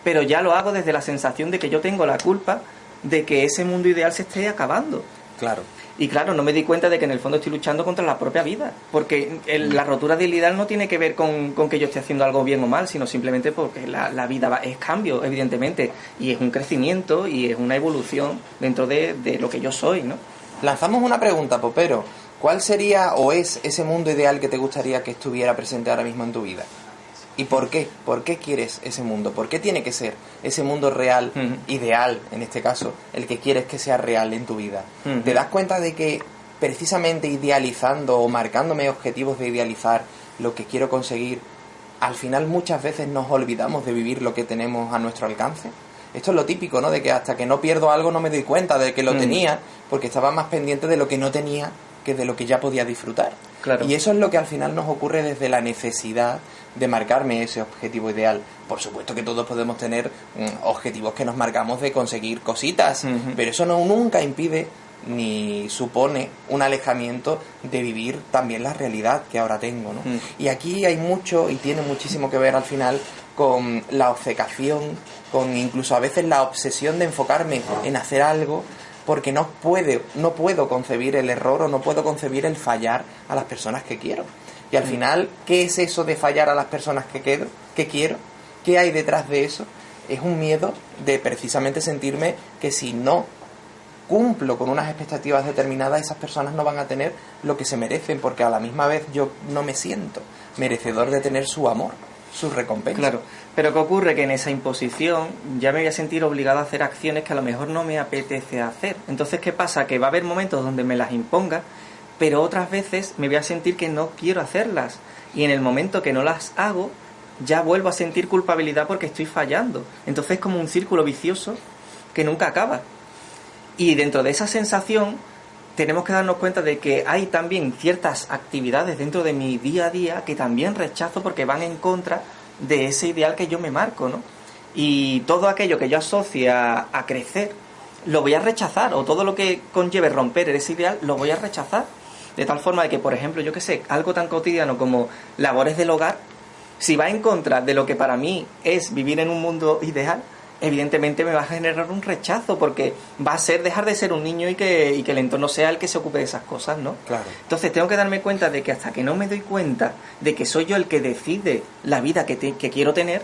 Pero ya lo hago desde la sensación de que yo tengo la culpa de que ese mundo ideal se esté acabando. Claro. Y claro, no me di cuenta de que en el fondo estoy luchando contra la propia vida. Porque el- la rotura del ideal no tiene que ver con, con que yo esté haciendo algo bien o mal, sino simplemente porque la, la vida va- es cambio, evidentemente. Y es un crecimiento y es una evolución dentro de, de lo que yo soy, ¿no? Lanzamos una pregunta, Popero. ¿Cuál sería o es ese mundo ideal que te gustaría que estuviera presente ahora mismo en tu vida? ¿Y por qué? ¿Por qué quieres ese mundo? ¿Por qué tiene que ser ese mundo real, ideal en este caso, el que quieres que sea real en tu vida? ¿Te das cuenta de que precisamente idealizando o marcándome objetivos de idealizar lo que quiero conseguir, al final muchas veces nos olvidamos de vivir lo que tenemos a nuestro alcance? Esto es lo típico, ¿no? De que hasta que no pierdo algo no me doy cuenta de que lo tenía, porque estaba más pendiente de lo que no tenía que de lo que ya podía disfrutar. Claro. Y eso es lo que al final nos ocurre desde la necesidad de marcarme ese objetivo ideal. Por supuesto que todos podemos tener mm, objetivos que nos marcamos de conseguir cositas, pero eso no nunca impide ni supone un alejamiento de vivir también la realidad que ahora tengo, ¿no? Mm. Y aquí hay mucho y tiene muchísimo que ver al final con la obcecación, con incluso a veces la obsesión de enfocarme en hacer algo porque no puedo, no puedo concebir el error o no puedo concebir el fallar a las personas que quiero. Y al final, ¿qué es eso de fallar a las personas que, quedo, que quiero? ¿Qué hay detrás de eso? Es un miedo de precisamente sentirme que si no cumplo con unas expectativas determinadas, esas personas no van a tener lo que se merecen, porque a la misma vez yo no me siento merecedor de tener su amor, su recompensa. Claro, Pero ¿qué ocurre? Que en esa imposición ya me voy a sentir obligado a hacer acciones que a lo mejor no me apetece hacer. Entonces, ¿qué pasa? Que va a haber momentos donde me las imponga, pero otras veces me voy a sentir que no quiero hacerlas. Y en el momento que no las hago, ya vuelvo a sentir culpabilidad porque estoy fallando. Entonces es como un círculo vicioso que nunca acaba. Y dentro de esa sensación tenemos que darnos cuenta de que hay también ciertas actividades dentro de mi día a día que también rechazo porque van en contra de ese ideal que yo me marco, ¿no? Y todo aquello que yo asocie a, crecer, lo voy a rechazar, o todo lo que conlleve romper ese ideal, lo voy a rechazar. De tal forma de que, por ejemplo, yo que sé, algo tan cotidiano como labores del hogar, si va en contra de lo que para mí es vivir en un mundo ideal, evidentemente me va a generar un rechazo porque va a ser dejar de ser un niño y que, y que el entorno sea el que se ocupe de esas cosas, ¿no? Claro. Entonces tengo que darme cuenta de que hasta que no me doy cuenta de que soy yo el que decide la vida que, te- que quiero tener,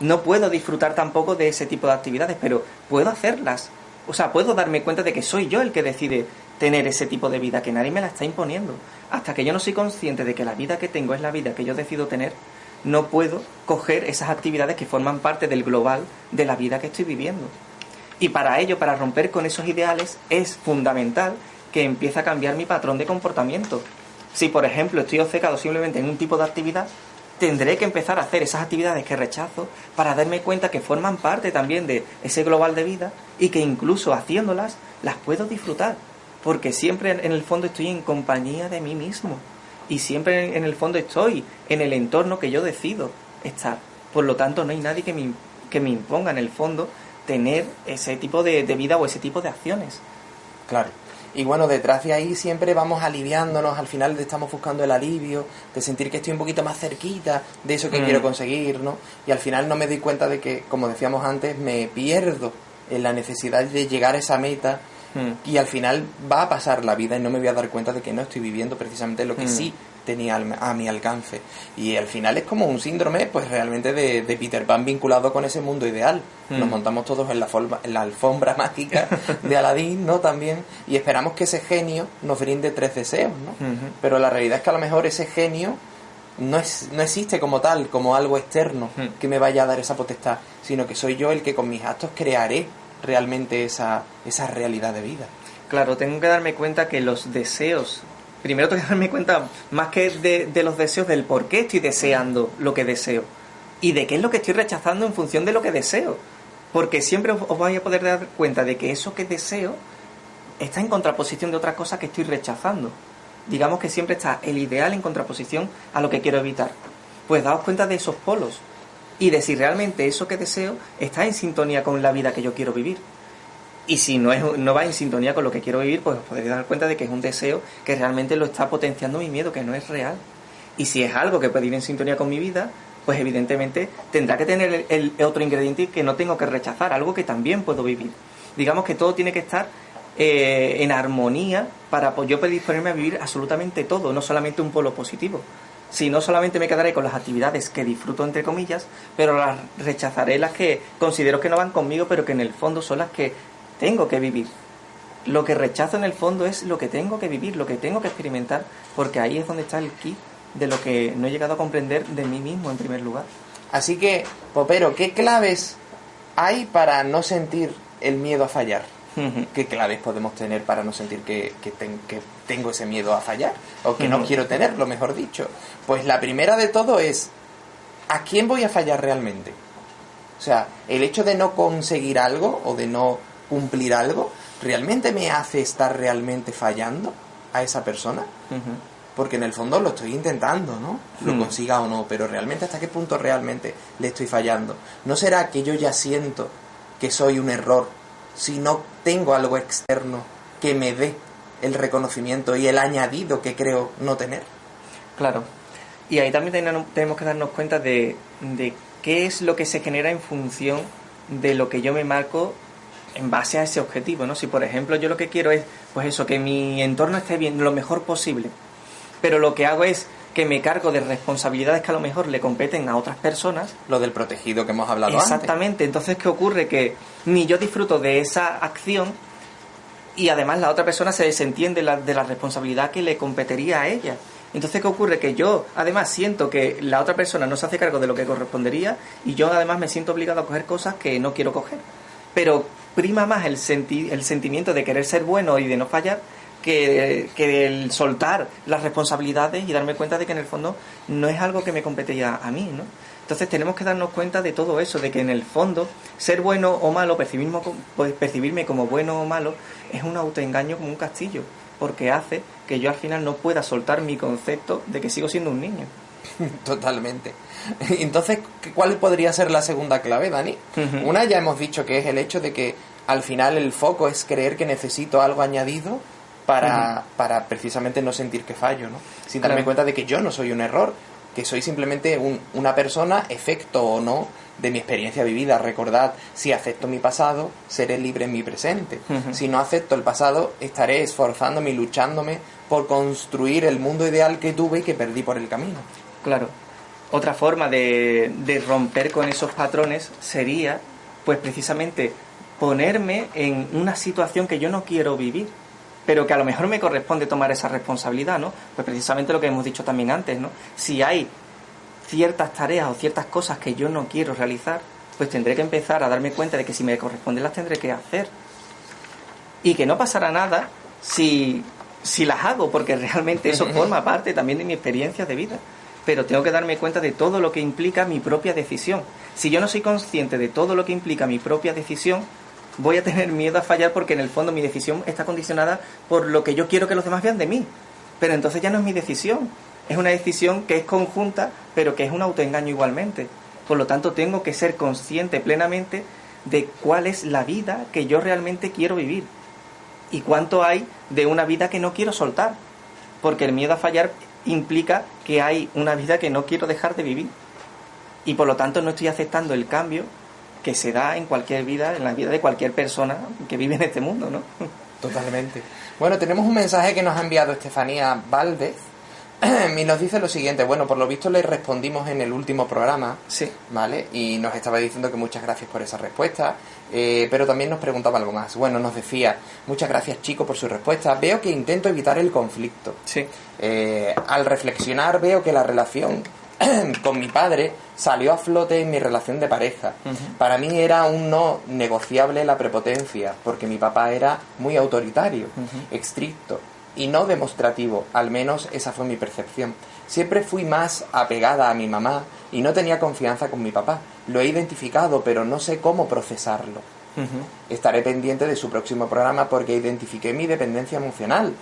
no puedo disfrutar tampoco de ese tipo de actividades, pero puedo hacerlas. O sea, puedo darme cuenta de que soy yo el que decide tener ese tipo de vida, que nadie me la está imponiendo. Hasta que yo no soy consciente de que la vida que tengo es la vida que yo decido tener, no puedo coger esas actividades que forman parte del global de la vida que estoy viviendo. Y para ello, para romper con esos ideales, es fundamental que empiece a cambiar mi patrón de comportamiento. Si, por ejemplo, estoy obcecado simplemente en un tipo de actividad, tendré que empezar a hacer esas actividades que rechazo para darme cuenta que forman parte también de ese global de vida y que incluso haciéndolas las puedo disfrutar. Porque siempre en el fondo estoy en compañía de mí mismo. Y siempre en el fondo estoy en el entorno que yo decido estar. Por lo tanto, no hay nadie que me, que me imponga en el fondo tener ese tipo de, de vida o ese tipo de acciones. Claro. Y bueno, detrás de ahí siempre vamos aliviándonos, al final estamos buscando el alivio, de sentir que estoy un poquito más cerquita de eso que Mm. quiero conseguir, ¿no? Y al final no me doy cuenta de que, como decíamos antes, me pierdo en la necesidad de llegar a esa meta Mm. y al final va a pasar la vida y no me voy a dar cuenta de que no estoy viviendo precisamente lo que Mm. sí tenía a mi alcance. Y al final es como un síndrome, pues realmente de, de Peter Pan vinculado con ese mundo ideal. Mm. Nos montamos todos en la, forma- en la alfombra *laughs* mágica de Aladdin, ¿no? También. Y esperamos que ese genio nos brinde tres deseos, ¿no? Pero la realidad es que a lo mejor ese genio no, es, no existe como tal, como algo externo Mm. que me vaya a dar esa potestad, sino que soy yo el que con mis actos crearé realmente esa, esa realidad de vida. Claro, tengo que darme cuenta que los deseos. Primero tengo que darme cuenta, más que de, de los deseos, del por qué estoy deseando lo que deseo. Y de qué es lo que estoy rechazando en función de lo que deseo. Porque siempre os, vais a poder dar cuenta de que eso que deseo está en contraposición de otra cosa que estoy rechazando. Digamos que siempre está el ideal en contraposición a lo que quiero evitar. Pues daos cuenta de esos polos y de si realmente eso que deseo está en sintonía con la vida que yo quiero vivir. Y si no, es, no va en sintonía con lo que quiero vivir, pues os podréis dar cuenta de que es un deseo que realmente lo está potenciando mi miedo, que no es real. Y si es algo que puede ir en sintonía con mi vida, pues evidentemente tendrá que tener el, otro ingrediente que no tengo que rechazar, algo que también puedo vivir. Digamos que todo tiene que estar eh, en armonía para yo predisponerme a vivir absolutamente todo, no solamente un polo positivo. Si no solamente me quedaré con las actividades que disfruto entre comillas, pero las rechazaré las que considero que no van conmigo, pero que en el fondo son las que tengo que vivir. Lo que rechazo en el fondo es lo que tengo que vivir, lo que tengo que experimentar, porque ahí es donde está el kit de lo que no he llegado a comprender de mí mismo en primer lugar. Así que, Popero, ¿qué claves hay para no sentir el miedo a fallar? ¿Qué claves podemos tener para no sentir que, que ten- que tengo ese miedo a fallar? O que no quiero tenerlo, mejor dicho. Pues la primera de todo es, ¿a quién voy a fallar realmente? O sea, el hecho de no conseguir algo o de no cumplir algo, ¿realmente me hace estar realmente fallando a esa persona? Porque en el fondo lo estoy intentando, ¿no? Lo Hmm. consiga o no, pero realmente hasta qué punto realmente le estoy fallando. ¿No será que yo ya siento que soy un error si no tengo algo externo que me dé el reconocimiento y el añadido que creo no tener? Claro. Y ahí también tenemos- que darnos cuenta de, de qué es lo que se genera en función de lo que yo me marco en base a ese objetivo, ¿no? Si por ejemplo yo lo que quiero es, pues eso, que mi entorno esté bien, lo mejor posible, pero lo que hago es que me cargo de responsabilidades que a lo mejor le competen a otras personas, Lo del protegido que hemos hablado antes. Exactamente, entonces ¿qué ocurre? Que ni yo disfruto de esa acción y además la otra persona se desentiende la- de la responsabilidad que le competiría a ella. Entonces, ¿qué ocurre? Que yo, además, siento que la otra persona no se hace cargo de lo que correspondería y yo, además, me siento obligado a coger cosas que no quiero coger. Pero prima más el, senti- el sentimiento de querer ser bueno y de no fallar que, que el soltar las responsabilidades y darme cuenta de que en el fondo no es algo que me compete ya a mí, ¿no? Entonces tenemos que darnos cuenta de todo eso, de que en el fondo ser bueno o malo, percibirme, pues, percibirme como bueno o malo, es un autoengaño como un castillo, porque hace que yo al final no pueda soltar mi concepto de que sigo siendo un niño. *laughs* Totalmente. *laughs* Entonces, ¿qué- ¿cuál podría ser la segunda clave, Dani? Una ya hemos dicho que es el hecho de que al final el foco es creer que necesito algo añadido para, para precisamente no sentir que fallo, ¿no? Sin darme Claro. cuenta de que yo no soy un error, que soy simplemente un- una persona, efecto o no, de mi experiencia vivida. Recordad, si acepto mi pasado, seré libre en mi presente. Si no acepto el pasado, estaré esforzándome y luchándome por construir el mundo ideal que tuve y que perdí por el camino. Claro. Otra forma de, de romper con esos patrones sería, pues precisamente, ponerme en una situación que yo no quiero vivir, pero que a lo mejor me corresponde tomar esa responsabilidad, ¿no? Pues precisamente lo que hemos dicho también antes, ¿no? Si hay ciertas tareas o ciertas cosas que yo no quiero realizar, pues tendré que empezar a darme cuenta de que si me corresponde las tendré que hacer. Y que no pasará nada si, si las hago, porque realmente eso forma parte también de mi experiencia de vida. Pero tengo que darme cuenta de todo lo que implica mi propia decisión. Si yo no soy consciente de todo lo que implica mi propia decisión, voy a tener miedo a fallar porque en el fondo mi decisión está condicionada por lo que yo quiero que los demás vean de mí. Pero entonces ya no es mi decisión. Es una decisión que es conjunta, pero que es un autoengaño igualmente. Por lo tanto, tengo que ser consciente plenamente de cuál es la vida que yo realmente quiero vivir y cuánto hay de una vida que no quiero soltar. Porque el miedo a fallar implica que hay una vida que no quiero dejar de vivir. Y por lo tanto no estoy aceptando el cambio que se da en cualquier vida, en la vida de cualquier persona que vive en este mundo, ¿no? *laughs* Totalmente. Bueno, tenemos un mensaje que nos ha enviado Estefanía Valdez *clears throat* y nos dice lo siguiente. Bueno, por lo visto le respondimos en el último programa, Sí. ¿vale? Y nos estaba diciendo que muchas gracias por esa respuesta, eh, pero también nos preguntaba algo más. Bueno, nos decía, muchas gracias chico por su respuesta. Veo que intento evitar el conflicto. Sí. Eh, al reflexionar veo que la relación *clears throat* con mi padre salió a flote en mi relación de pareja. Para mí era un no negociable la prepotencia, porque mi papá era muy autoritario, estricto y no demostrativo, al menos esa fue mi percepción. Siempre fui más apegada a mi mamá y no tenía confianza con mi papá. Lo he identificado, pero no sé cómo procesarlo. Estaré pendiente de su próximo programa porque identifiqué mi dependencia emocional.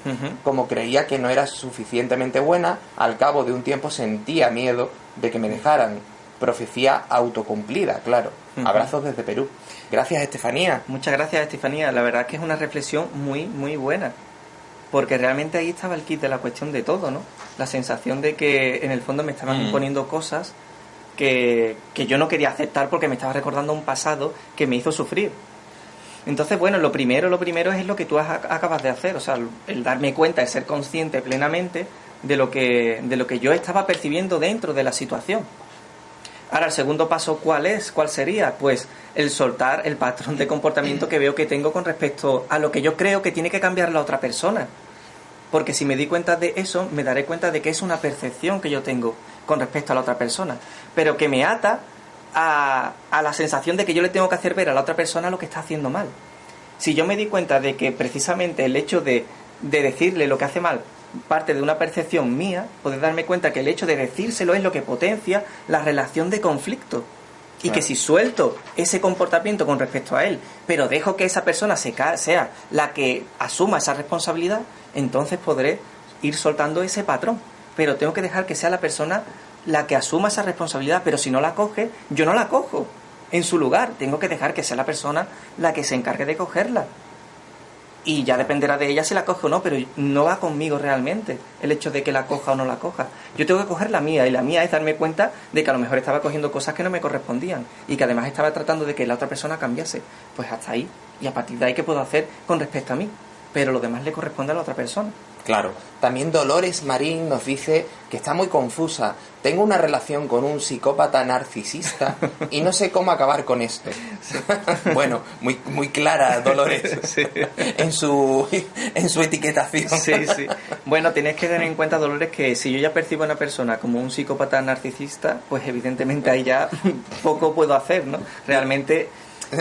Como creía que no era suficientemente buena, al cabo de un tiempo sentía miedo de que me dejaran. Profecía autocumplida, claro. Abrazos desde Perú. Gracias, Estefanía. Muchas gracias, Estefanía. La verdad es que es una reflexión muy, muy buena. Porque realmente ahí estaba el kit de la cuestión de todo, ¿no? La sensación de que en el fondo me estaban Mm. imponiendo cosas que, que yo no quería aceptar porque me estaba recordando un pasado que me hizo sufrir. Entonces, bueno, lo primero, lo primero es lo que tú has- acabas de hacer, o sea, el darme cuenta, el ser consciente plenamente de lo que, de lo que yo estaba percibiendo dentro de la situación. Ahora, el segundo paso, ¿cuál es? ¿Cuál sería? Pues el soltar el patrón de comportamiento que veo que tengo con respecto a lo que yo creo que tiene que cambiar la otra persona. Porque si me di cuenta de eso, me daré cuenta de que es una percepción que yo tengo con respecto a la otra persona, pero que me ata a, a la sensación de que yo le tengo que hacer ver a la otra persona lo que está haciendo mal. Si yo me di cuenta de que precisamente el hecho de, de decirle lo que hace mal parte de una percepción mía, poder darme cuenta que el hecho de decírselo es lo que potencia la relación de conflicto. Y que si suelto ese comportamiento con respecto a él, pero dejo que esa persona se sea la que asuma esa responsabilidad, entonces podré ir soltando ese patrón. Pero tengo que dejar que sea la persona la que asuma esa responsabilidad, pero si no la coge, yo no la cojo en su lugar. Tengo que dejar que sea la persona la que se encargue de cogerla. Y ya dependerá de ella si la coge o no, pero no va conmigo realmente el hecho de que la coja o no la coja. Yo tengo que coger la mía y la mía es darme cuenta de que a lo mejor estaba cogiendo cosas que no me correspondían y que además estaba tratando de que la otra persona cambiase. Pues hasta ahí. Y a partir de ahí, ¿qué puedo hacer con respecto a mí? pero lo demás le corresponde a la otra persona. Claro. También Dolores Marín nos dice que está muy confusa. Tengo una relación con un psicópata narcisista y no sé cómo acabar con esto. *laughs* bueno, muy, muy clara Dolores *laughs* en, su, en su etiquetación. Sí, sí. Bueno, tienes que tener en cuenta, Dolores, que si yo ya percibo a una persona como un psicópata narcisista, pues evidentemente ahí ya *laughs* poco puedo hacer, ¿no? Realmente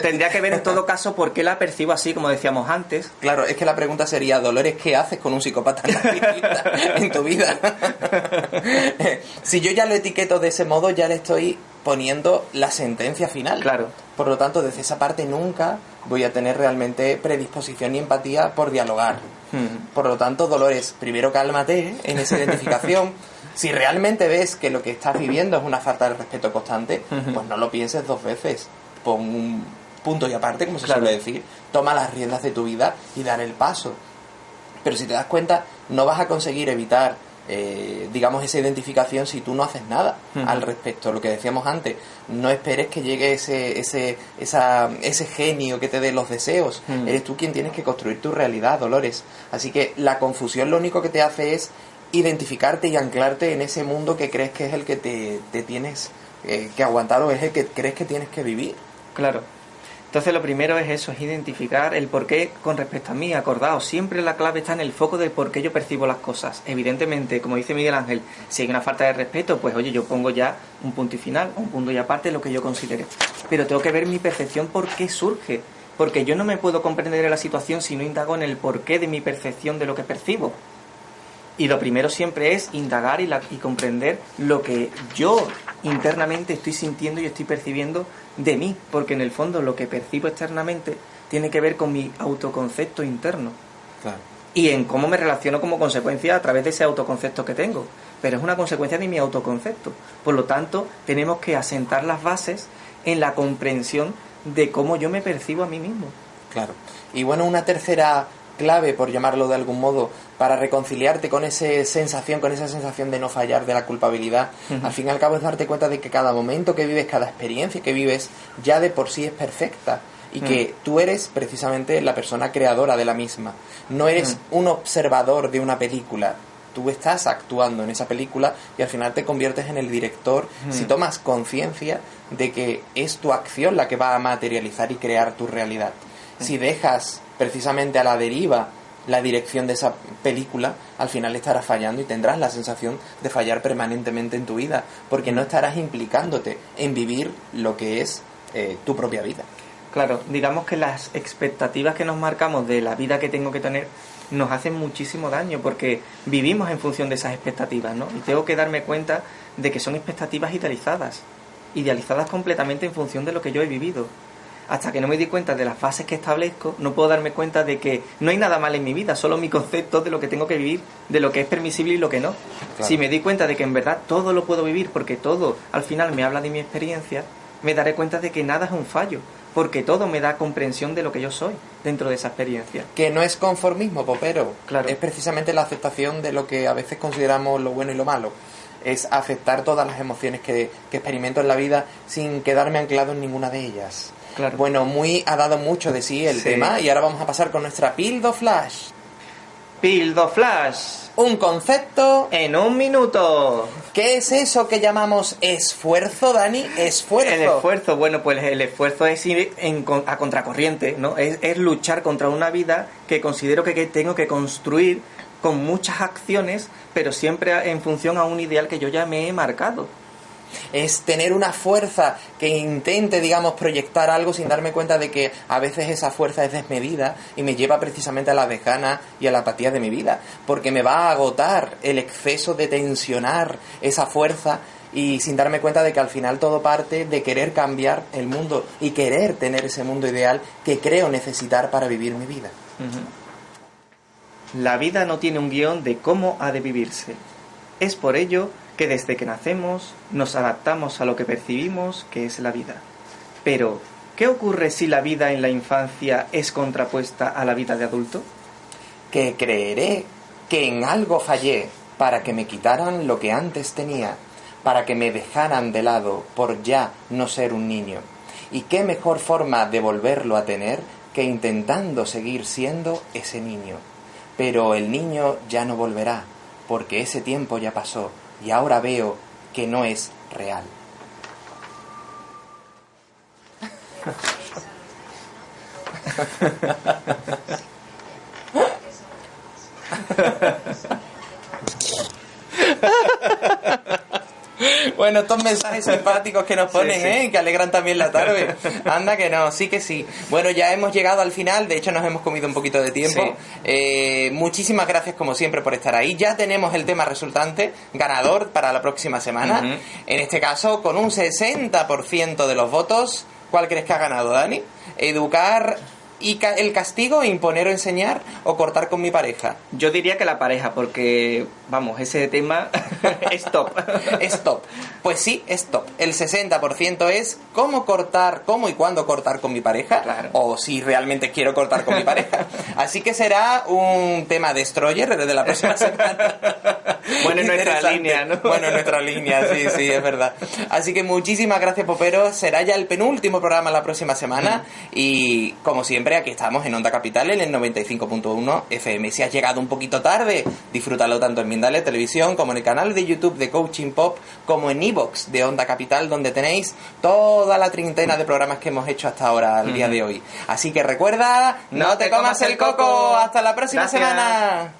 tendría que ver en todo caso por qué la percibo así, como decíamos antes. Claro, es que la pregunta sería, Dolores, ¿qué haces con un psicópata en tu vida? si yo ya lo etiqueto de ese modo, ya le estoy poniendo la sentencia final. Claro. Por lo tanto, desde esa parte nunca voy a tener realmente predisposición ni empatía por dialogar. Hmm. Por lo tanto, Dolores, primero cálmate en esa identificación. si realmente ves que lo que estás viviendo es una falta de respeto constante, pues no lo pienses dos veces. Pon un punto y aparte, como se Claro. suele decir. Toma las riendas de tu vida y dar el paso. Pero si te das cuenta, no vas a conseguir evitar, eh, digamos, esa identificación si tú no haces nada al respecto. Lo que decíamos antes, no esperes que llegue ese, ese, esa, ese genio que te dé los deseos. Eres tú quien tienes que construir tu realidad, Dolores. Así que la confusión lo único que te hace es identificarte y anclarte en ese mundo que crees que es el que te, te tienes eh, que aguantar o es el que crees que tienes que vivir. Claro. Entonces lo primero es eso, es identificar el por qué con respecto a mí, acordado, siempre la clave está en el foco de por qué yo percibo las cosas. Evidentemente, como dice Miguel Ángel, si hay una falta de respeto, pues oye, yo pongo ya un punto y final, un punto y aparte lo que yo considere. Pero tengo que ver mi percepción por qué surge, porque yo no me puedo comprender en la situación si no indago en el porqué de mi percepción de lo que percibo. Y lo primero siempre es indagar y, la- y comprender lo que yo internamente estoy sintiendo y estoy percibiendo de mí, porque en el fondo lo que percibo externamente tiene que ver con mi autoconcepto interno Claro. y en cómo me relaciono como consecuencia a través de ese autoconcepto que tengo. Pero es una consecuencia de mi autoconcepto. Por lo tanto, tenemos que asentar las bases en la comprensión de cómo yo me percibo a mí mismo. Claro. Y bueno, una tercera clave, por llamarlo de algún modo, para reconciliarte con esa sensación, con esa sensación de no fallar, de la culpabilidad, al fin y al cabo es darte cuenta de que cada momento que vives, cada experiencia que vives, ya de por sí es perfecta. Y que tú eres precisamente la persona creadora de la misma. No eres un observador de una película. Tú estás actuando en esa película y al final te conviertes en el director si tomas conciencia de que es tu acción la que va a materializar y crear tu realidad. Si dejas precisamente a la deriva la dirección de esa película, al final estarás fallando y tendrás la sensación de fallar permanentemente en tu vida, porque no estarás implicándote en vivir lo que es eh, tu propia vida. Claro, digamos que las expectativas que nos marcamos de la vida que tengo que tener nos hacen muchísimo daño porque vivimos en función de esas expectativas, ¿no? Y tengo que darme cuenta de que son expectativas idealizadas, idealizadas completamente en función de lo que yo he vivido. Hasta que no me di cuenta de las fases que establezco, no puedo darme cuenta de que no hay nada mal en mi vida, solo mi concepto de lo que tengo que vivir, de lo que es permisible y lo que no. Claro. Si me di cuenta de que en verdad todo lo puedo vivir, porque todo al final me habla de mi experiencia, me daré cuenta de que nada es un fallo, porque todo me da comprensión de lo que yo soy dentro de esa experiencia. Que no es conformismo, popero. Claro. Es precisamente la aceptación de lo que a veces consideramos lo bueno y lo malo. Es aceptar todas las emociones que, que experimento en la vida sin quedarme anclado en ninguna de ellas. Claro. Bueno, muy ha dado mucho de sí el Sí. tema y ahora vamos a pasar con nuestra Pildo Flash. Pildo Flash, Un concepto. en un minuto. ¿Qué es eso que llamamos esfuerzo, Dani? Esfuerzo. El esfuerzo, bueno, pues el esfuerzo es ir en a contracorriente, ¿no? Es, es luchar contra una vida que considero que, que tengo que construir con muchas acciones, pero siempre en función a un ideal que yo ya me he marcado. Es tener una fuerza que intente, digamos, proyectar algo sin darme cuenta de que a veces esa fuerza es desmedida y me lleva precisamente a la desgana y a la apatía de mi vida, porque me va a agotar el exceso de tensionar esa fuerza y sin darme cuenta de que al final todo parte de querer cambiar el mundo y querer tener ese mundo ideal que creo necesitar para vivir mi vida. La vida no tiene un guion de cómo ha de vivirse. Es por ello que desde que nacemos nos adaptamos a lo que percibimos que es la vida. Pero, ¿qué ocurre si la vida en la infancia es contrapuesta a la vida de adulto? que creeré que en algo fallé para que me quitaran lo que antes tenía, para que me dejaran de lado por ya no ser un niño. Y qué mejor forma de volverlo a tener que intentando seguir siendo ese niño. Pero el niño ya no volverá, porque ese tiempo ya pasó y ahora veo que no es real. *laughs* *laughs* Bueno, estos mensajes simpáticos que nos ponen, Sí, sí. ¿eh? Que alegran también la tarde. *laughs* Anda que no, sí que sí. Bueno, ya hemos llegado al final, de hecho nos hemos comido un poquito de tiempo. Sí. Eh, muchísimas gracias como siempre por estar ahí. Ya tenemos el tema resultante, ganador para la próxima semana. En este caso, con un 60% de los votos. ¿Cuál crees que ha ganado, Dani? Educar y ca- el castigo, imponer o enseñar o cortar con mi pareja. Yo diría que la pareja, porque, vamos, ese tema *laughs* es top. Stop. Pues sí, stop. El 60% es cómo cortar, cómo y cuándo cortar con mi pareja. Claro. O si realmente quiero cortar con mi pareja. *laughs* Así que será un tema destroyer desde la próxima semana. Bueno, en nuestra línea, ¿no? Bueno, en nuestra línea, sí, sí, es verdad. Así que muchísimas gracias, Popero. Será ya el penúltimo programa la próxima semana. Y como siempre, aquí estamos en Onda Capital, en el 95.1 FM. Si has llegado un poquito tarde, disfrútalo tanto en Mindale Televisión como en el canal de YouTube de Coaching Pop, como en Evox de Onda Capital, donde tenéis toda la treintena de programas que hemos hecho hasta ahora, al día de hoy. Así que recuerda, no, te comas el coco. Hasta la próxima Gracias. semana.